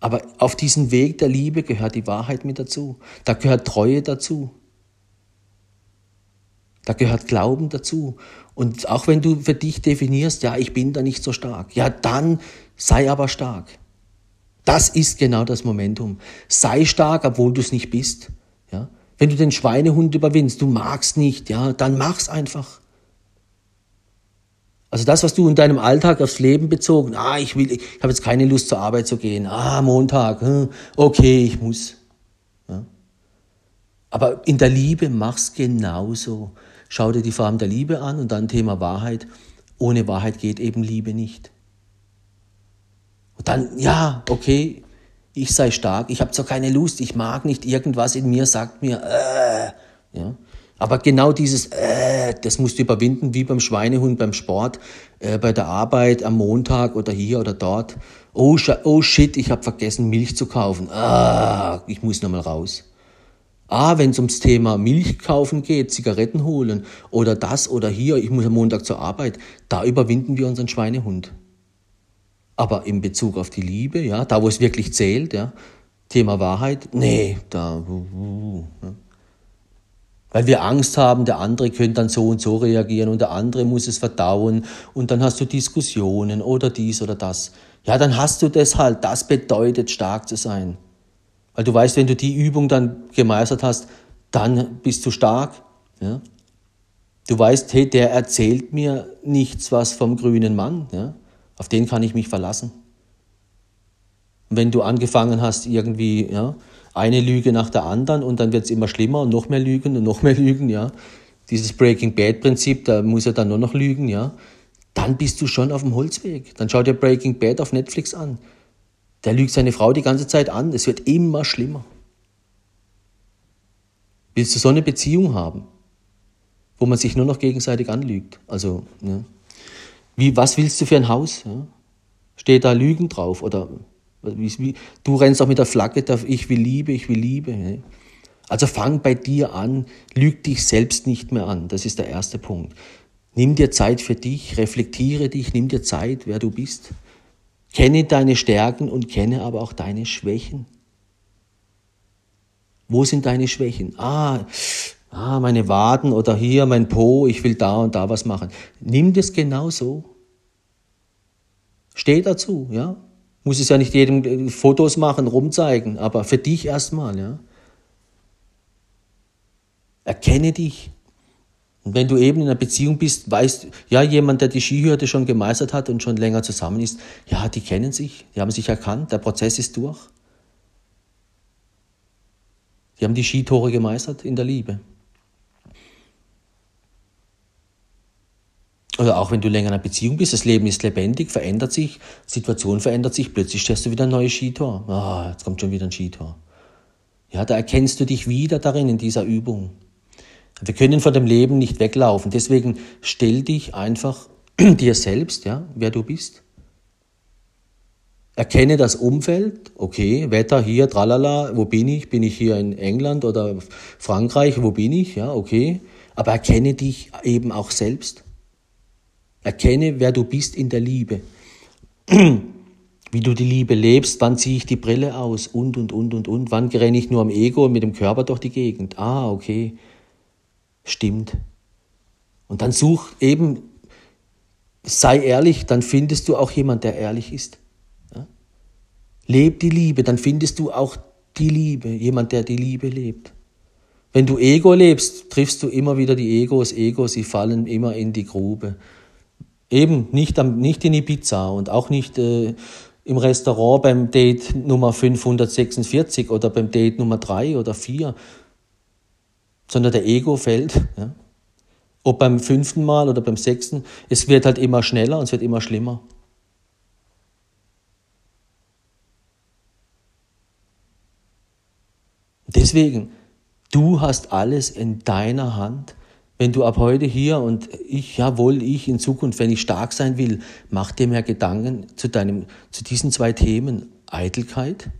Aber auf diesen Weg der Liebe gehört die Wahrheit mit dazu. Da gehört Treue dazu. Da gehört Glauben dazu. Und auch wenn du für dich definierst, ja, ich bin da nicht so stark, ja, dann sei aber stark. Das ist genau das Momentum. Sei stark, obwohl du es nicht bist. Ja? Wenn du den Schweinehund überwindest, du magst nicht, ja, dann mach's einfach. Also das, was du in deinem Alltag aufs Leben bezogen, ah, ich will, ich habe jetzt keine Lust zur Arbeit zu gehen, ah, Montag, hm, okay, ich muss. Ja. Aber in der Liebe mach's genauso. Schau dir die Farben der Liebe an und dann Thema Wahrheit. Ohne Wahrheit geht eben Liebe nicht. Dann, ja, okay, ich sei stark, ich habe zwar keine Lust, ich mag nicht, irgendwas in mir sagt mir, äh, ja. Aber genau dieses, äh, das musst du überwinden, wie beim Schweinehund, beim Sport, äh, bei der Arbeit, am Montag oder hier oder dort. Oh, oh shit, ich habe vergessen, Milch zu kaufen. Ah, ich muss nochmal raus. Ah, wenn es ums Thema Milch kaufen geht, Zigaretten holen oder das oder hier, ich muss am Montag zur Arbeit, da überwinden wir unseren Schweinehund. Aber in Bezug auf die Liebe, ja, da wo es wirklich zählt, ja, Thema Wahrheit, nee, da, uh, uh, ja. weil wir Angst haben, der andere könnte dann so und so reagieren und der andere muss es verdauen und dann hast du Diskussionen oder dies oder das. Ja, dann hast du das halt. Das bedeutet stark zu sein. Weil du weißt, wenn du die Übung dann gemeistert hast, dann bist du stark. Ja? Du weißt, hey, der erzählt mir nichts was vom grünen Mann. Ja? Auf den kann ich mich verlassen. Wenn du angefangen hast, irgendwie ja, eine Lüge nach der anderen und dann wird es immer schlimmer und noch mehr Lügen und noch mehr Lügen, ja. Dieses Breaking Bad Prinzip, da muss er dann nur noch lügen, ja. Dann bist du schon auf dem Holzweg. Dann schau dir Breaking Bad auf Netflix an. Der lügt seine Frau die ganze Zeit an. Es wird immer schlimmer. Willst du so eine Beziehung haben, wo man sich nur noch gegenseitig anlügt? Also, ja. Wie, was willst du für ein Haus? Ja? Steht da Lügen drauf? Oder wie, wie, du rennst auch mit der Flagge, ich will Liebe, ich will Liebe. Ja? Also fang bei dir an, lüg dich selbst nicht mehr an. Das ist der erste Punkt. Nimm dir Zeit für dich, reflektiere dich, nimm dir Zeit, wer du bist. Kenne deine Stärken und kenne aber auch deine Schwächen. Wo sind deine Schwächen? Ah, ah, meine Waden oder hier mein Po, ich will da und da was machen. Nimm das genau so. Steh dazu, ja. Muss es ja nicht jedem äh, Fotos machen, rumzeigen, aber für dich erstmal, ja. Erkenne dich. Und wenn du eben in einer Beziehung bist, weißt, ja, jemand, der die Skihürde schon gemeistert hat und schon länger zusammen ist, ja, die kennen sich, die haben sich erkannt, der Prozess ist durch. Die haben die Skitore gemeistert in der Liebe. Oder auch wenn du länger in einer Beziehung bist, das Leben ist lebendig, verändert sich, Situation verändert sich, plötzlich stellst du wieder ein neues Skitor. Ah, jetzt kommt schon wieder ein Skitor. Ja, da erkennst du dich wieder darin in dieser Übung. Wir können von dem Leben nicht weglaufen. Deswegen stell dich einfach dir selbst, ja, wer du bist. Erkenne das Umfeld, okay, Wetter hier, tralala, wo bin ich? Bin ich hier in England oder Frankreich? Wo bin ich? Ja, okay. Aber erkenne dich eben auch selbst. Erkenne, wer du bist in der Liebe. Wie du die Liebe lebst, wann ziehe ich die Brille aus und, und, und, und, und. Wann renne ich nur am Ego und mit dem Körper durch die Gegend. Ah, okay. Stimmt. Und dann such eben, sei ehrlich, dann findest du auch jemand, der ehrlich ist. Ja? Leb die Liebe, dann findest du auch die Liebe, jemand, der die Liebe lebt. Wenn du Ego lebst, triffst du immer wieder die Egos, Egos, sie fallen immer in die Grube. Eben nicht, am, nicht in Ibiza und auch nicht äh, im Restaurant beim Date Nummer 546 oder beim Date Nummer 3 oder 4, sondern der Ego fällt. Ja. Ob beim fünften Mal oder beim sechsten, es wird halt immer schneller und es wird immer schlimmer. Deswegen, du hast alles in deiner Hand wenn du ab heute hier und ich, jawohl, ich in Zukunft, wenn ich stark sein will, mach dir mehr Gedanken zu deinem, zu diesen zwei Themen. Eitelkeit.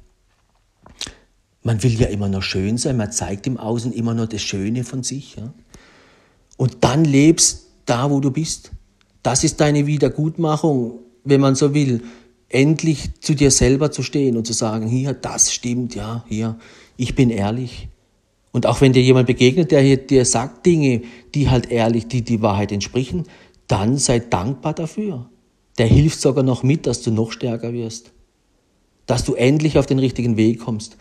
Man will ja immer noch schön sein, man zeigt im Außen immer noch das Schöne von sich. Ja? Und dann lebst da, wo du bist. Das ist deine Wiedergutmachung, wenn man so will, endlich zu dir selber zu stehen und zu sagen, hier, das stimmt, ja, hier, ich bin ehrlich. Und auch wenn dir jemand begegnet, der dir sagt Dinge, die halt ehrlich, die die Wahrheit entsprechen, dann sei dankbar dafür. Der hilft sogar noch mit, dass du noch stärker wirst. Dass du endlich auf den richtigen Weg kommst.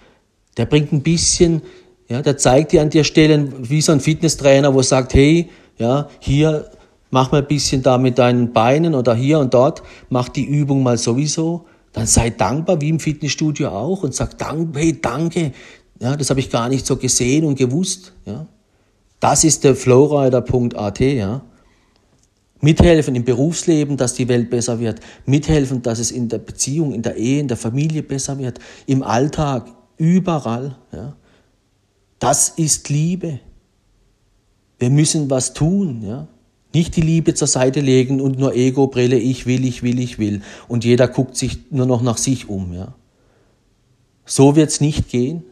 Der bringt ein bisschen, ja, der zeigt dir an dir Stellen, wie so ein Fitnesstrainer, wo sagt, hey, ja, hier, mach mal ein bisschen da mit deinen Beinen oder hier und dort, mach die Übung mal sowieso. Dann sei dankbar, wie im Fitnessstudio auch, und sag, hey, danke, ja, das habe ich gar nicht so gesehen und gewusst. Ja. Das ist der Flowrider.at. Ja. Mithelfen im Berufsleben, dass die Welt besser wird. Mithelfen, dass es in der Beziehung, in der Ehe, in der Familie besser wird. Im Alltag, überall. Ja. Das ist Liebe. Wir müssen was tun. Ja. Nicht die Liebe zur Seite legen und nur Ego-Brille, ich will, ich will, ich will. Und jeder guckt sich nur noch nach sich um. Ja. So wird es nicht gehen.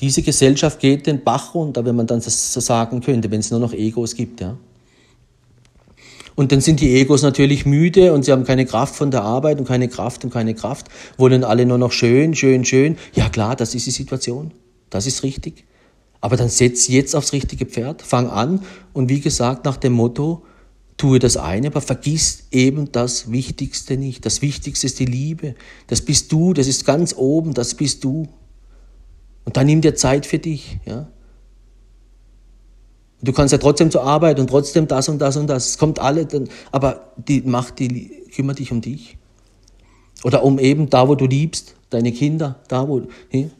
Diese Gesellschaft geht den Bach runter, wenn man dann so sagen könnte, wenn es nur noch Egos gibt. Ja. Und dann sind die Egos natürlich müde und sie haben keine Kraft von der Arbeit und keine Kraft und keine Kraft, wollen alle nur noch schön, schön, schön. Ja klar, das ist die Situation. Das ist richtig. Aber dann setz jetzt aufs richtige Pferd, fang an und wie gesagt, nach dem Motto, tue das eine, aber vergiss eben das Wichtigste nicht. Das Wichtigste ist die Liebe. Das bist du, das ist ganz oben, das bist du. Und dann nimm dir Zeit für dich, ja. Du kannst ja trotzdem zur Arbeit und trotzdem das und das und das. Es kommt alle, dann, aber die macht die, kümmere dich um dich. Oder um eben da, wo du liebst, deine Kinder, da, wo, hey,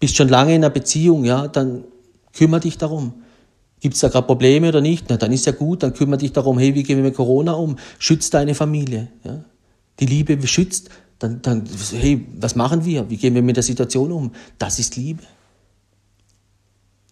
bist schon lange in einer Beziehung, ja, dann kümmere dich darum. Gibt es da gerade Probleme oder nicht? Na, dann ist ja gut, dann kümmere dich darum, hey, wie gehen wir mit Corona um? Schützt deine Familie. Ja? Die Liebe beschützt, dann, dann, hey, was machen wir? Wie gehen wir mit der Situation um? Das ist Liebe.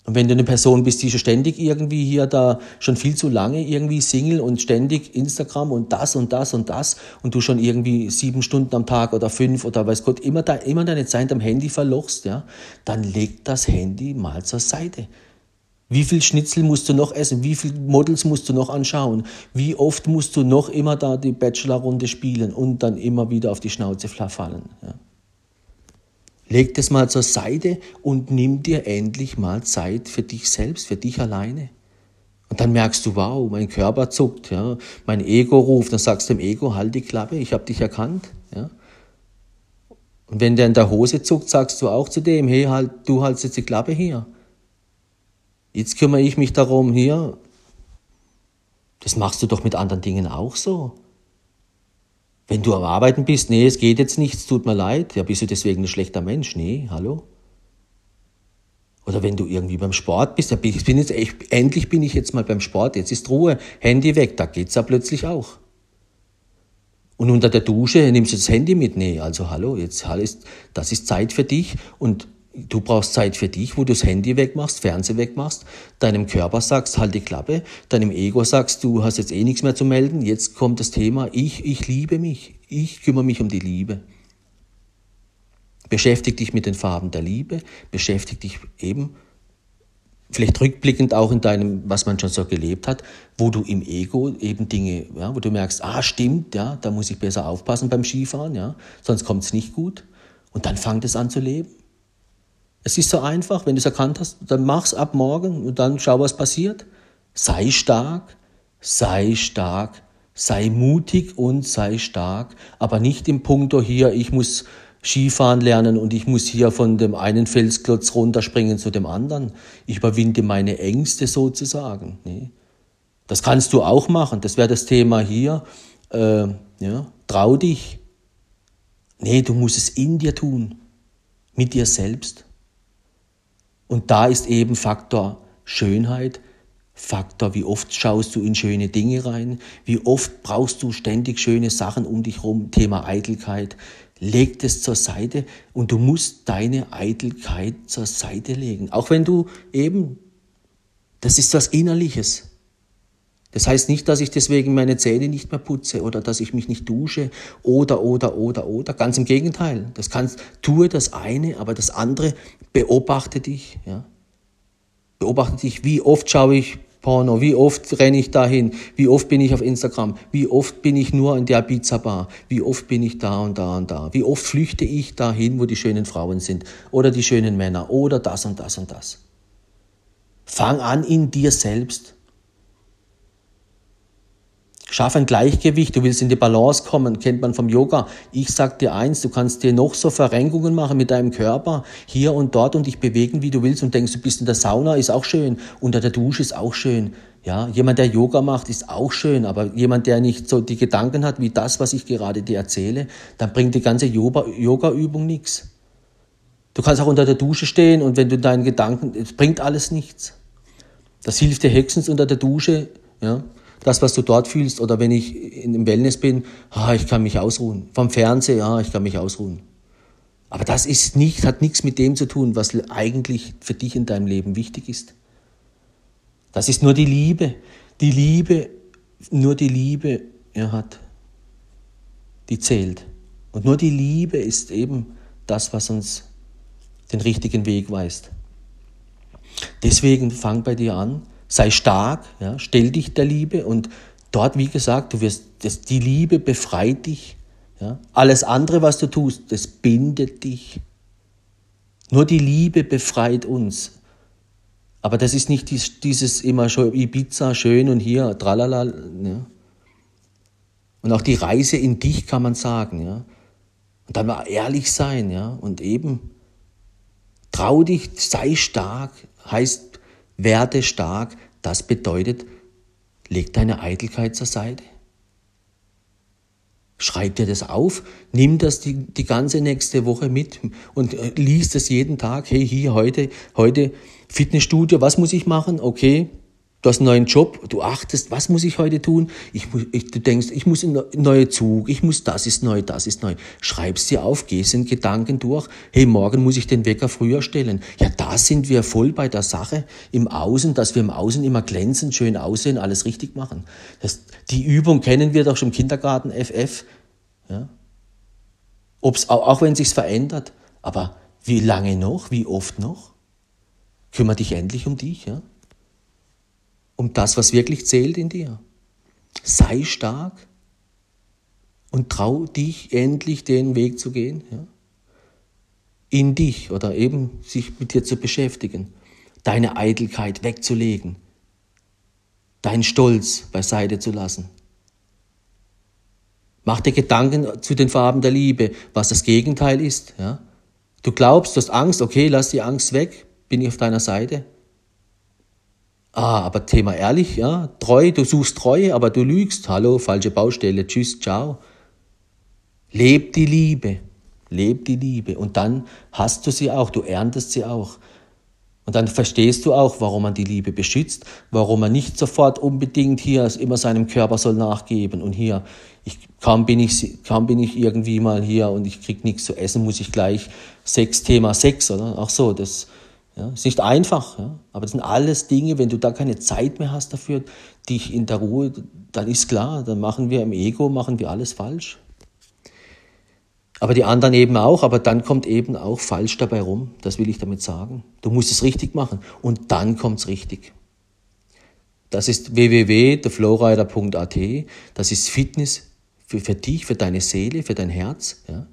Und wenn du eine Person bist, die schon ständig irgendwie hier da schon viel zu lange irgendwie Single und ständig Instagram und das und das und das und du schon irgendwie sieben Stunden am Tag oder fünf oder weiß Gott immer, da, immer deine Zeit am Handy verlochst, ja, dann leg das Handy mal zur Seite. Wie viel Schnitzel musst du noch essen? Wie viele Models musst du noch anschauen? Wie oft musst du noch immer da die Bachelor-Runde spielen und dann immer wieder auf die Schnauze fallen? Ja? Leg das mal zur Seite und nimm dir endlich mal Zeit für dich selbst, für dich alleine. Und dann merkst du, wow, mein Körper zuckt, ja, mein Ego ruft, dann sagst du dem Ego, halt die Klappe, ich habe dich erkannt, ja. Und wenn der in der Hose zuckt, sagst du auch zu dem, hey, halt, du hältst jetzt die Klappe hier. Jetzt kümmere ich mich darum, hier. Das machst du doch mit anderen Dingen auch so. Wenn du am Arbeiten bist, nee, es geht jetzt nicht, es tut mir leid, ja, bist du deswegen ein schlechter Mensch? Nee, hallo? Oder wenn du irgendwie beim Sport bist, ja, ich bin jetzt echt, endlich bin ich jetzt mal beim Sport, jetzt ist Ruhe, Handy weg, da geht's ja plötzlich auch. Und unter der Dusche nimmst du das Handy mit? Nee, also hallo, jetzt das ist Zeit für dich und Du brauchst Zeit für dich, wo du das Handy wegmachst, Fernseh wegmachst, deinem Körper sagst, halt die Klappe, deinem Ego sagst, du hast jetzt eh nichts mehr zu melden, jetzt kommt das Thema, ich, ich liebe mich, ich kümmere mich um die Liebe. Beschäftig dich mit den Farben der Liebe, beschäftig dich eben, vielleicht rückblickend auch in deinem, was man schon so gelebt hat, wo du im Ego eben Dinge, ja, wo du merkst, ah, stimmt, ja, da muss ich besser aufpassen beim Skifahren, ja, sonst kommt es nicht gut. Und dann fangt es an zu leben. Es ist so einfach, wenn du es erkannt hast, dann mach's ab morgen und dann schau, was passiert. Sei stark, sei stark, sei mutig und sei stark, aber nicht im Punkto hier, ich muss Skifahren lernen und ich muss hier von dem einen Felsklotz runterspringen zu dem anderen. Ich überwinde meine Ängste sozusagen. Nee. Das kannst du auch machen. Das wäre das Thema hier. Äh, ja, trau dich. Nee, du musst es in dir tun. Mit dir selbst. Und da ist eben Faktor Schönheit, Faktor, wie oft schaust du in schöne Dinge rein, wie oft brauchst du ständig schöne Sachen um dich herum, Thema Eitelkeit. Leg das zur Seite und du musst deine Eitelkeit zur Seite legen. Auch wenn du eben, das ist was Innerliches. Das heißt nicht, dass ich deswegen meine Zähne nicht mehr putze oder dass ich mich nicht dusche oder, oder, oder, oder. Ganz im Gegenteil. Das kannst, tue das eine, aber das andere beobachte dich, ja. Beobachte dich, wie oft schaue ich Porno, wie oft renne ich dahin, wie oft bin ich auf Instagram, wie oft bin ich nur in der Pizza Bar, wie oft bin ich da und da und da, wie oft flüchte ich dahin, wo die schönen Frauen sind oder die schönen Männer oder das und das und das. Fang an in dir selbst. Schaff ein Gleichgewicht, du willst in die Balance kommen, kennt man vom Yoga. Ich sag dir eins, du kannst dir noch so Verrenkungen machen mit deinem Körper, hier und dort und dich bewegen, wie du willst und denkst, du bist in der Sauna, ist auch schön, unter der Dusche ist auch schön. Ja, jemand, der Yoga macht, ist auch schön, aber jemand, der nicht so die Gedanken hat, wie das, was ich gerade dir erzähle, dann bringt die ganze Yoga-Übung nichts. Du kannst auch unter der Dusche stehen und wenn du deinen Gedanken, es bringt alles nichts. Das hilft dir höchstens unter der Dusche, ja, das, was du dort fühlst. Oder wenn ich dem Wellness bin, ah, ich kann mich ausruhen. Vom Fernseher, ja, ich kann mich ausruhen. Aber das ist nicht, hat nichts mit dem zu tun, was eigentlich für dich in deinem Leben wichtig ist. Das ist nur die Liebe. Die Liebe, nur die Liebe er hat, die zählt. Und nur die Liebe ist eben das, was uns den richtigen Weg weist. Deswegen fang bei dir an, sei stark, ja, stell dich der Liebe und dort, wie gesagt, du wirst, das, die Liebe befreit dich. Ja. Alles andere, was du tust, das bindet dich. Nur die Liebe befreit uns. Aber das ist nicht dieses immer schon Ibiza schön und hier tralala. Ja. Und auch die Reise in dich kann man sagen, ja. Und dann mal ehrlich sein, ja. Und eben trau dich, sei stark, heißt werde stark. Das bedeutet, leg deine Eitelkeit zur Seite. Schreib dir das auf, nimm das die, die ganze nächste Woche mit und äh, liest das jeden Tag. Hey, hier heute, heute Fitnessstudio, was muss ich machen? Okay, Du hast einen neuen Job, du achtest, was muss ich heute tun? Ich, ich, du denkst, ich muss einen neuen Zug, ich muss, das ist neu, das ist neu. Schreib's dir auf, gehst in Gedanken durch. Hey, morgen muss ich den Wecker früher stellen. Ja, da sind wir voll bei der Sache im Außen, dass wir im Außen immer glänzen, schön aussehen, alles richtig machen. Das, die Übung kennen wir doch schon im Kindergarten, FF. Ja? Ob's, auch, auch wenn sich's verändert. Aber wie lange noch? Wie oft noch? Kümmer dich endlich um dich, ja? Um das, was wirklich zählt in dir. Sei stark und trau dich endlich den Weg zu gehen. Ja? In dich oder eben sich mit dir zu beschäftigen, deine Eitelkeit wegzulegen, deinen Stolz beiseite zu lassen. Mach dir Gedanken zu den Farben der Liebe, was das Gegenteil ist. Ja? Du glaubst, du hast Angst, okay, lass die Angst weg, bin ich auf deiner Seite. Ah, aber Thema ehrlich, ja, treu, du suchst Treue, aber du lügst. Hallo, falsche Baustelle, tschüss, ciao. Leb die Liebe, leb die Liebe und dann hast du sie auch, du erntest sie auch. Und dann verstehst du auch, warum man die Liebe beschützt, warum man nicht sofort unbedingt hier immer seinem Körper soll nachgeben und hier, ich, kaum, bin ich, kaum bin ich irgendwie mal hier und ich krieg nichts zu essen, muss ich gleich Sex, Thema Sex, oder? Ach so, das, ja, ist nicht einfach, ja, aber das sind alles Dinge, wenn du da keine Zeit mehr hast dafür, dich in der Ruhe, dann ist klar, dann machen wir im Ego, machen wir alles falsch. Aber die anderen eben auch, aber dann kommt eben auch falsch dabei rum, das will ich damit sagen. Du musst es richtig machen und dann kommt es richtig. Das ist www.theflowrider.at, das ist Fitness für, für dich, für deine Seele, für dein Herz. Ja.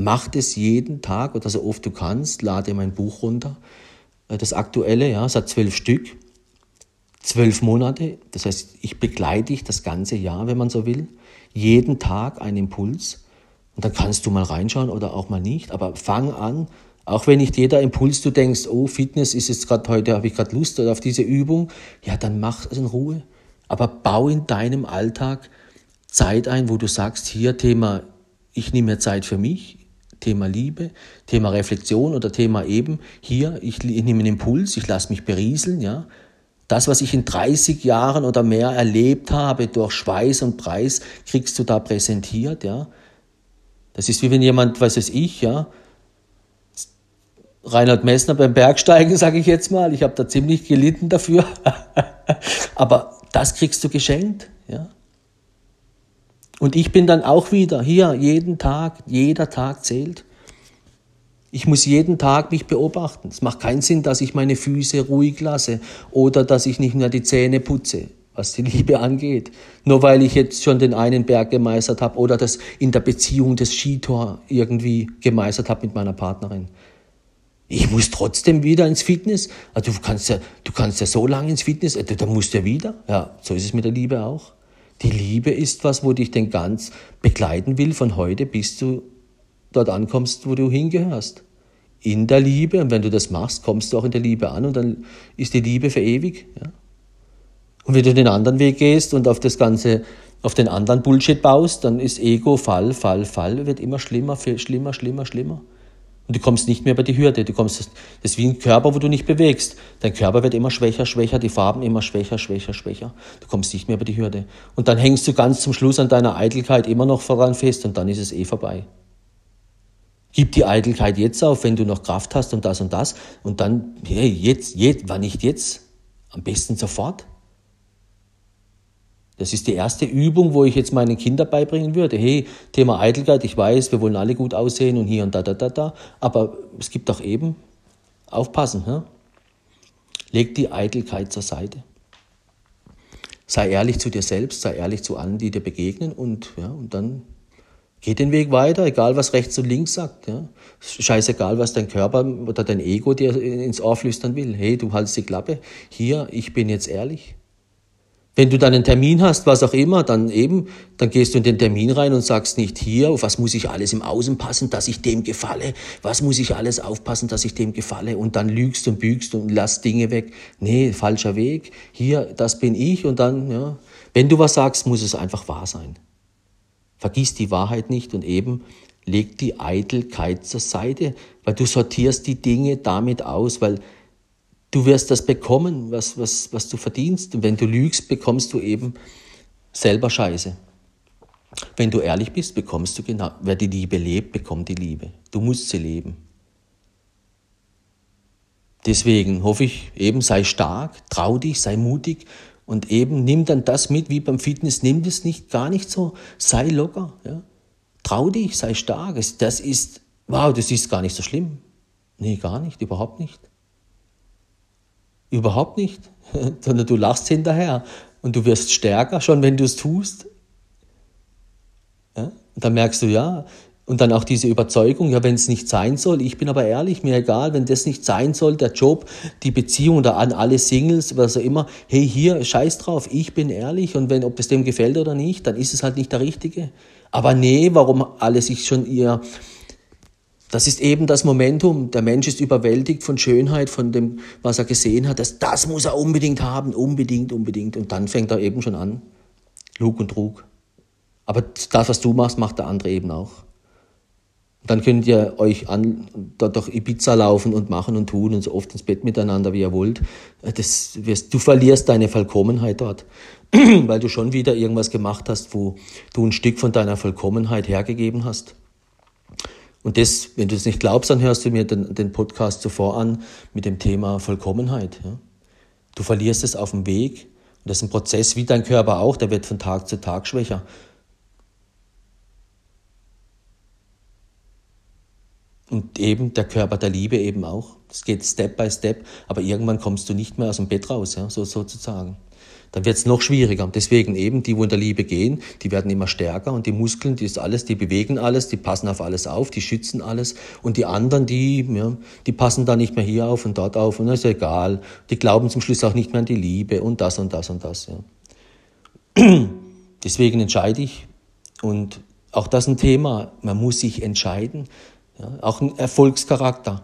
Mach das jeden Tag oder so oft du kannst. Lade mein Buch runter. Äh, das aktuelle, ja, es hat zwölf Stück. Zwölf Monate. Das heißt, ich begleite dich das ganze Jahr, wenn man so will. Jeden Tag ein Impuls. Und dann kannst du mal reinschauen oder auch mal nicht. Aber fang an, auch wenn nicht jeder Impuls, du denkst, oh, Fitness ist jetzt gerade heute, habe ich gerade Lust auf diese Übung, ja, dann mach es in Ruhe. Aber bau in deinem Alltag Zeit ein, wo du sagst, hier Thema, ich nehme mir Zeit für mich, Thema Liebe, Thema Reflexion oder Thema eben hier, ich, nehme einen Impuls, ich lasse mich berieseln, ja. Das, was ich in 30 Jahren oder mehr erlebt habe, durch Schweiß und Preis, kriegst du da präsentiert, ja. Das ist wie wenn jemand, was weiß ich, ja, Reinhard Messner beim Bergsteigen, sage ich jetzt mal, ich habe da ziemlich gelitten dafür, aber das kriegst du geschenkt, ja. Und ich bin dann auch wieder hier, jeden Tag, jeder Tag zählt. Ich muss jeden Tag mich beobachten. Es macht keinen Sinn, dass ich meine Füße ruhig lasse oder dass ich nicht mehr die Zähne putze, was die Liebe angeht. Nur weil ich jetzt schon den einen Berg gemeistert habe oder das in der Beziehung des Skitor irgendwie gemeistert habe mit meiner Partnerin. Ich muss trotzdem wieder ins Fitness. Also du kannst ja, du kannst ja so lange ins Fitness, also da musst du ja wieder. Ja, so ist es mit der Liebe auch. Die Liebe ist was, wo dich den ganz begleiten will, von heute bis du dort ankommst, wo du hingehörst. In der Liebe, und wenn du das machst, kommst du auch in der Liebe an und dann ist die Liebe für ewig. Ja? Und wenn du den anderen Weg gehst und auf das Ganze, auf den anderen Bullshit baust, dann ist Ego, Fall, Fall, Fall, wird immer schlimmer, schlimmer, schlimmer, schlimmer. Und du kommst nicht mehr über die Hürde. Du kommst, das ist wie ein Körper, wo du nicht bewegst. Dein Körper wird immer schwächer, schwächer, die Farben immer schwächer, schwächer, schwächer. Du kommst nicht mehr über die Hürde. Und dann hängst du ganz zum Schluss an deiner Eitelkeit immer noch voran fest und dann ist es eh vorbei. Gib die Eitelkeit jetzt auf, wenn du noch Kraft hast und das und das. Und dann, hey, jetzt, jetzt, war nicht jetzt? Am besten sofort. Das ist die erste Übung, wo ich jetzt meinen Kindern beibringen würde. Hey, Thema Eitelkeit, ich weiß, wir wollen alle gut aussehen und hier und da, da, da, da. Aber es gibt auch eben, aufpassen, ja? leg die Eitelkeit zur Seite. Sei ehrlich zu dir selbst, sei ehrlich zu allen, die dir begegnen und, ja, und dann geh den Weg weiter, egal was rechts und links sagt. Ja. Scheißegal, was dein Körper oder dein Ego dir ins Ohr flüstern will. Hey, du haltst die Klappe. Hier, ich bin jetzt ehrlich. Wenn du dann einen Termin hast, was auch immer, dann eben, dann gehst du in den Termin rein und sagst nicht hier, auf was muss ich alles im Außen passen, dass ich dem gefalle, was muss ich alles aufpassen, dass ich dem gefalle und dann lügst und bügst und lass Dinge weg. Nee, falscher Weg. Hier, das bin ich und dann, ja. Wenn du was sagst, muss es einfach wahr sein. Vergiss die Wahrheit nicht und eben leg die Eitelkeit zur Seite, weil du sortierst die Dinge damit aus, weil Du wirst das bekommen, was, was, was du verdienst. Und wenn du lügst, bekommst du eben selber Scheiße. Wenn du ehrlich bist, bekommst du genau, wer die Liebe lebt, bekommt die Liebe. Du musst sie leben. Deswegen hoffe ich eben, sei stark, trau dich, sei mutig und eben nimm dann das mit, wie beim Fitness, nimm das nicht, gar nicht so, sei locker, ja. Trau dich, sei stark. Das ist, wow, das ist gar nicht so schlimm. Nee, gar nicht, überhaupt nicht. Überhaupt nicht, sondern du lachst hinterher und du wirst stärker, schon wenn du es tust. Ja? Und dann merkst du, ja, und dann auch diese Überzeugung, ja, wenn es nicht sein soll, ich bin aber ehrlich, mir egal, wenn das nicht sein soll, der Job, die Beziehung oder an alle Singles, was auch immer, hey, hier, scheiß drauf, ich bin ehrlich und wenn, ob es dem gefällt oder nicht, dann ist es halt nicht der Richtige. Aber nee, warum alle sich schon ihr das ist eben das Momentum. Der Mensch ist überwältigt von Schönheit, von dem, was er gesehen hat. Das, das muss er unbedingt haben, unbedingt, unbedingt. Und dann fängt er eben schon an. Lug und Trug. Aber das, was du machst, macht der andere eben auch. Dann könnt ihr euch an, dort durch Ibiza laufen und machen und tun und so oft ins Bett miteinander, wie ihr wollt. Das, du verlierst deine Vollkommenheit dort, weil du schon wieder irgendwas gemacht hast, wo du ein Stück von deiner Vollkommenheit hergegeben hast. Und das, wenn du es nicht glaubst, dann hörst du mir den, den Podcast zuvor an mit dem Thema Vollkommenheit. Ja? Du verlierst es auf dem Weg. Und das ist ein Prozess wie dein Körper auch, der wird von Tag zu Tag schwächer. Und eben der Körper der Liebe eben auch. Es geht Step by Step, aber irgendwann kommst du nicht mehr aus dem Bett raus, ja, so sozusagen dann wird es noch schwieriger. Deswegen eben, die, wo in der Liebe gehen, die werden immer stärker und die Muskeln, die ist alles, die bewegen alles, die passen auf alles auf, die schützen alles. Und die anderen, die, ja, die passen da nicht mehr hier auf und dort auf und das ist egal. Die glauben zum Schluss auch nicht mehr an die Liebe und das und das und das. Ja. Deswegen entscheide ich und auch das ein Thema, man muss sich entscheiden, ja, auch ein Erfolgscharakter.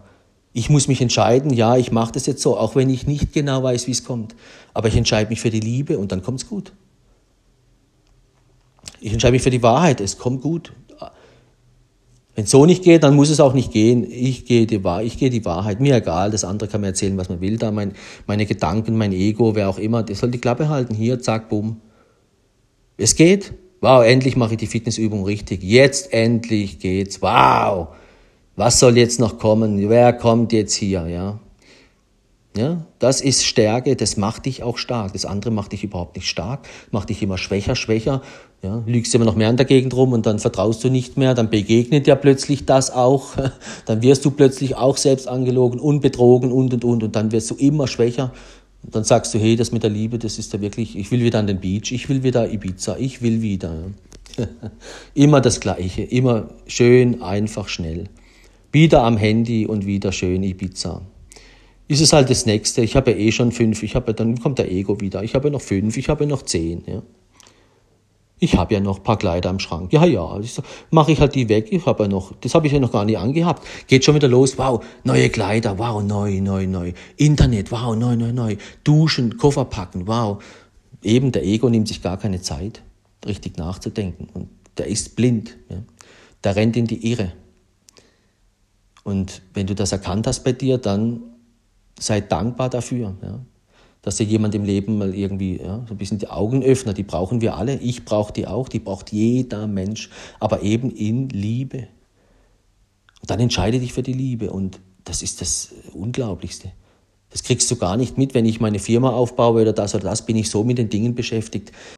Ich muss mich entscheiden, ja, ich mache das jetzt so, auch wenn ich nicht genau weiß, wie es kommt. Aber ich entscheide mich für die Liebe und dann kommt es gut. Ich entscheide mich für die Wahrheit, es kommt gut. Wenn es so nicht geht, dann muss es auch nicht gehen. Ich gehe die, gehe die Wahrheit. Mir egal, das andere kann mir erzählen, was man will. Da mein, meine Gedanken, mein Ego, wer auch immer, der soll die Klappe halten. Hier, zack, bumm. Es geht. Wow, endlich mache ich die Fitnessübung richtig. Jetzt endlich geht's. Wow. Was soll jetzt noch kommen? Wer kommt jetzt hier? Ja? Ja, das ist Stärke, das macht dich auch stark. Das andere macht dich überhaupt nicht stark, macht dich immer schwächer, schwächer. Ja, lügst immer noch mehr in der Gegend rum und dann vertraust du nicht mehr, dann begegnet dir plötzlich das auch. Dann wirst du plötzlich auch selbst angelogen und betrogen und und und und dann wirst du immer schwächer. Und dann sagst du, hey, das mit der Liebe, das ist ja wirklich, ich will wieder an den Beach, ich will wieder Ibiza, ich will wieder. immer das Gleiche, immer schön, einfach, schnell. Wieder am Handy und wieder schön Ibiza. Ist es halt das Nächste. Ich habe ja eh schon fünf. Ich habe dann kommt der Ego wieder. Ich habe ja noch fünf. Ich habe ja noch zehn. Ja. Ich habe ja noch ein paar Kleider im Schrank. Ja, ja. Mache ich halt die weg. Ich habe ja noch, das habe ich ja noch gar nicht angehabt. Geht schon wieder los. Wow, neue Kleider. Wow, neu, neu, neu. Internet. Wow, neu, neu, neu. Duschen, Koffer packen. Wow. Eben der Ego nimmt sich gar keine Zeit, richtig nachzudenken. Und der ist blind. Ja. Der rennt in die Irre. Und wenn du das erkannt hast bei dir, dann sei dankbar dafür, ja, dass dir jemand im Leben mal irgendwie ja, so ein bisschen die Augen öffnet. Die brauchen wir alle. Ich brauche die auch. Die braucht jeder Mensch, aber eben in Liebe. Und dann entscheide dich für die Liebe. Und das ist das Unglaublichste. Das kriegst du gar nicht mit, wenn ich meine Firma aufbaue oder das oder das, bin ich so mit den Dingen beschäftigt.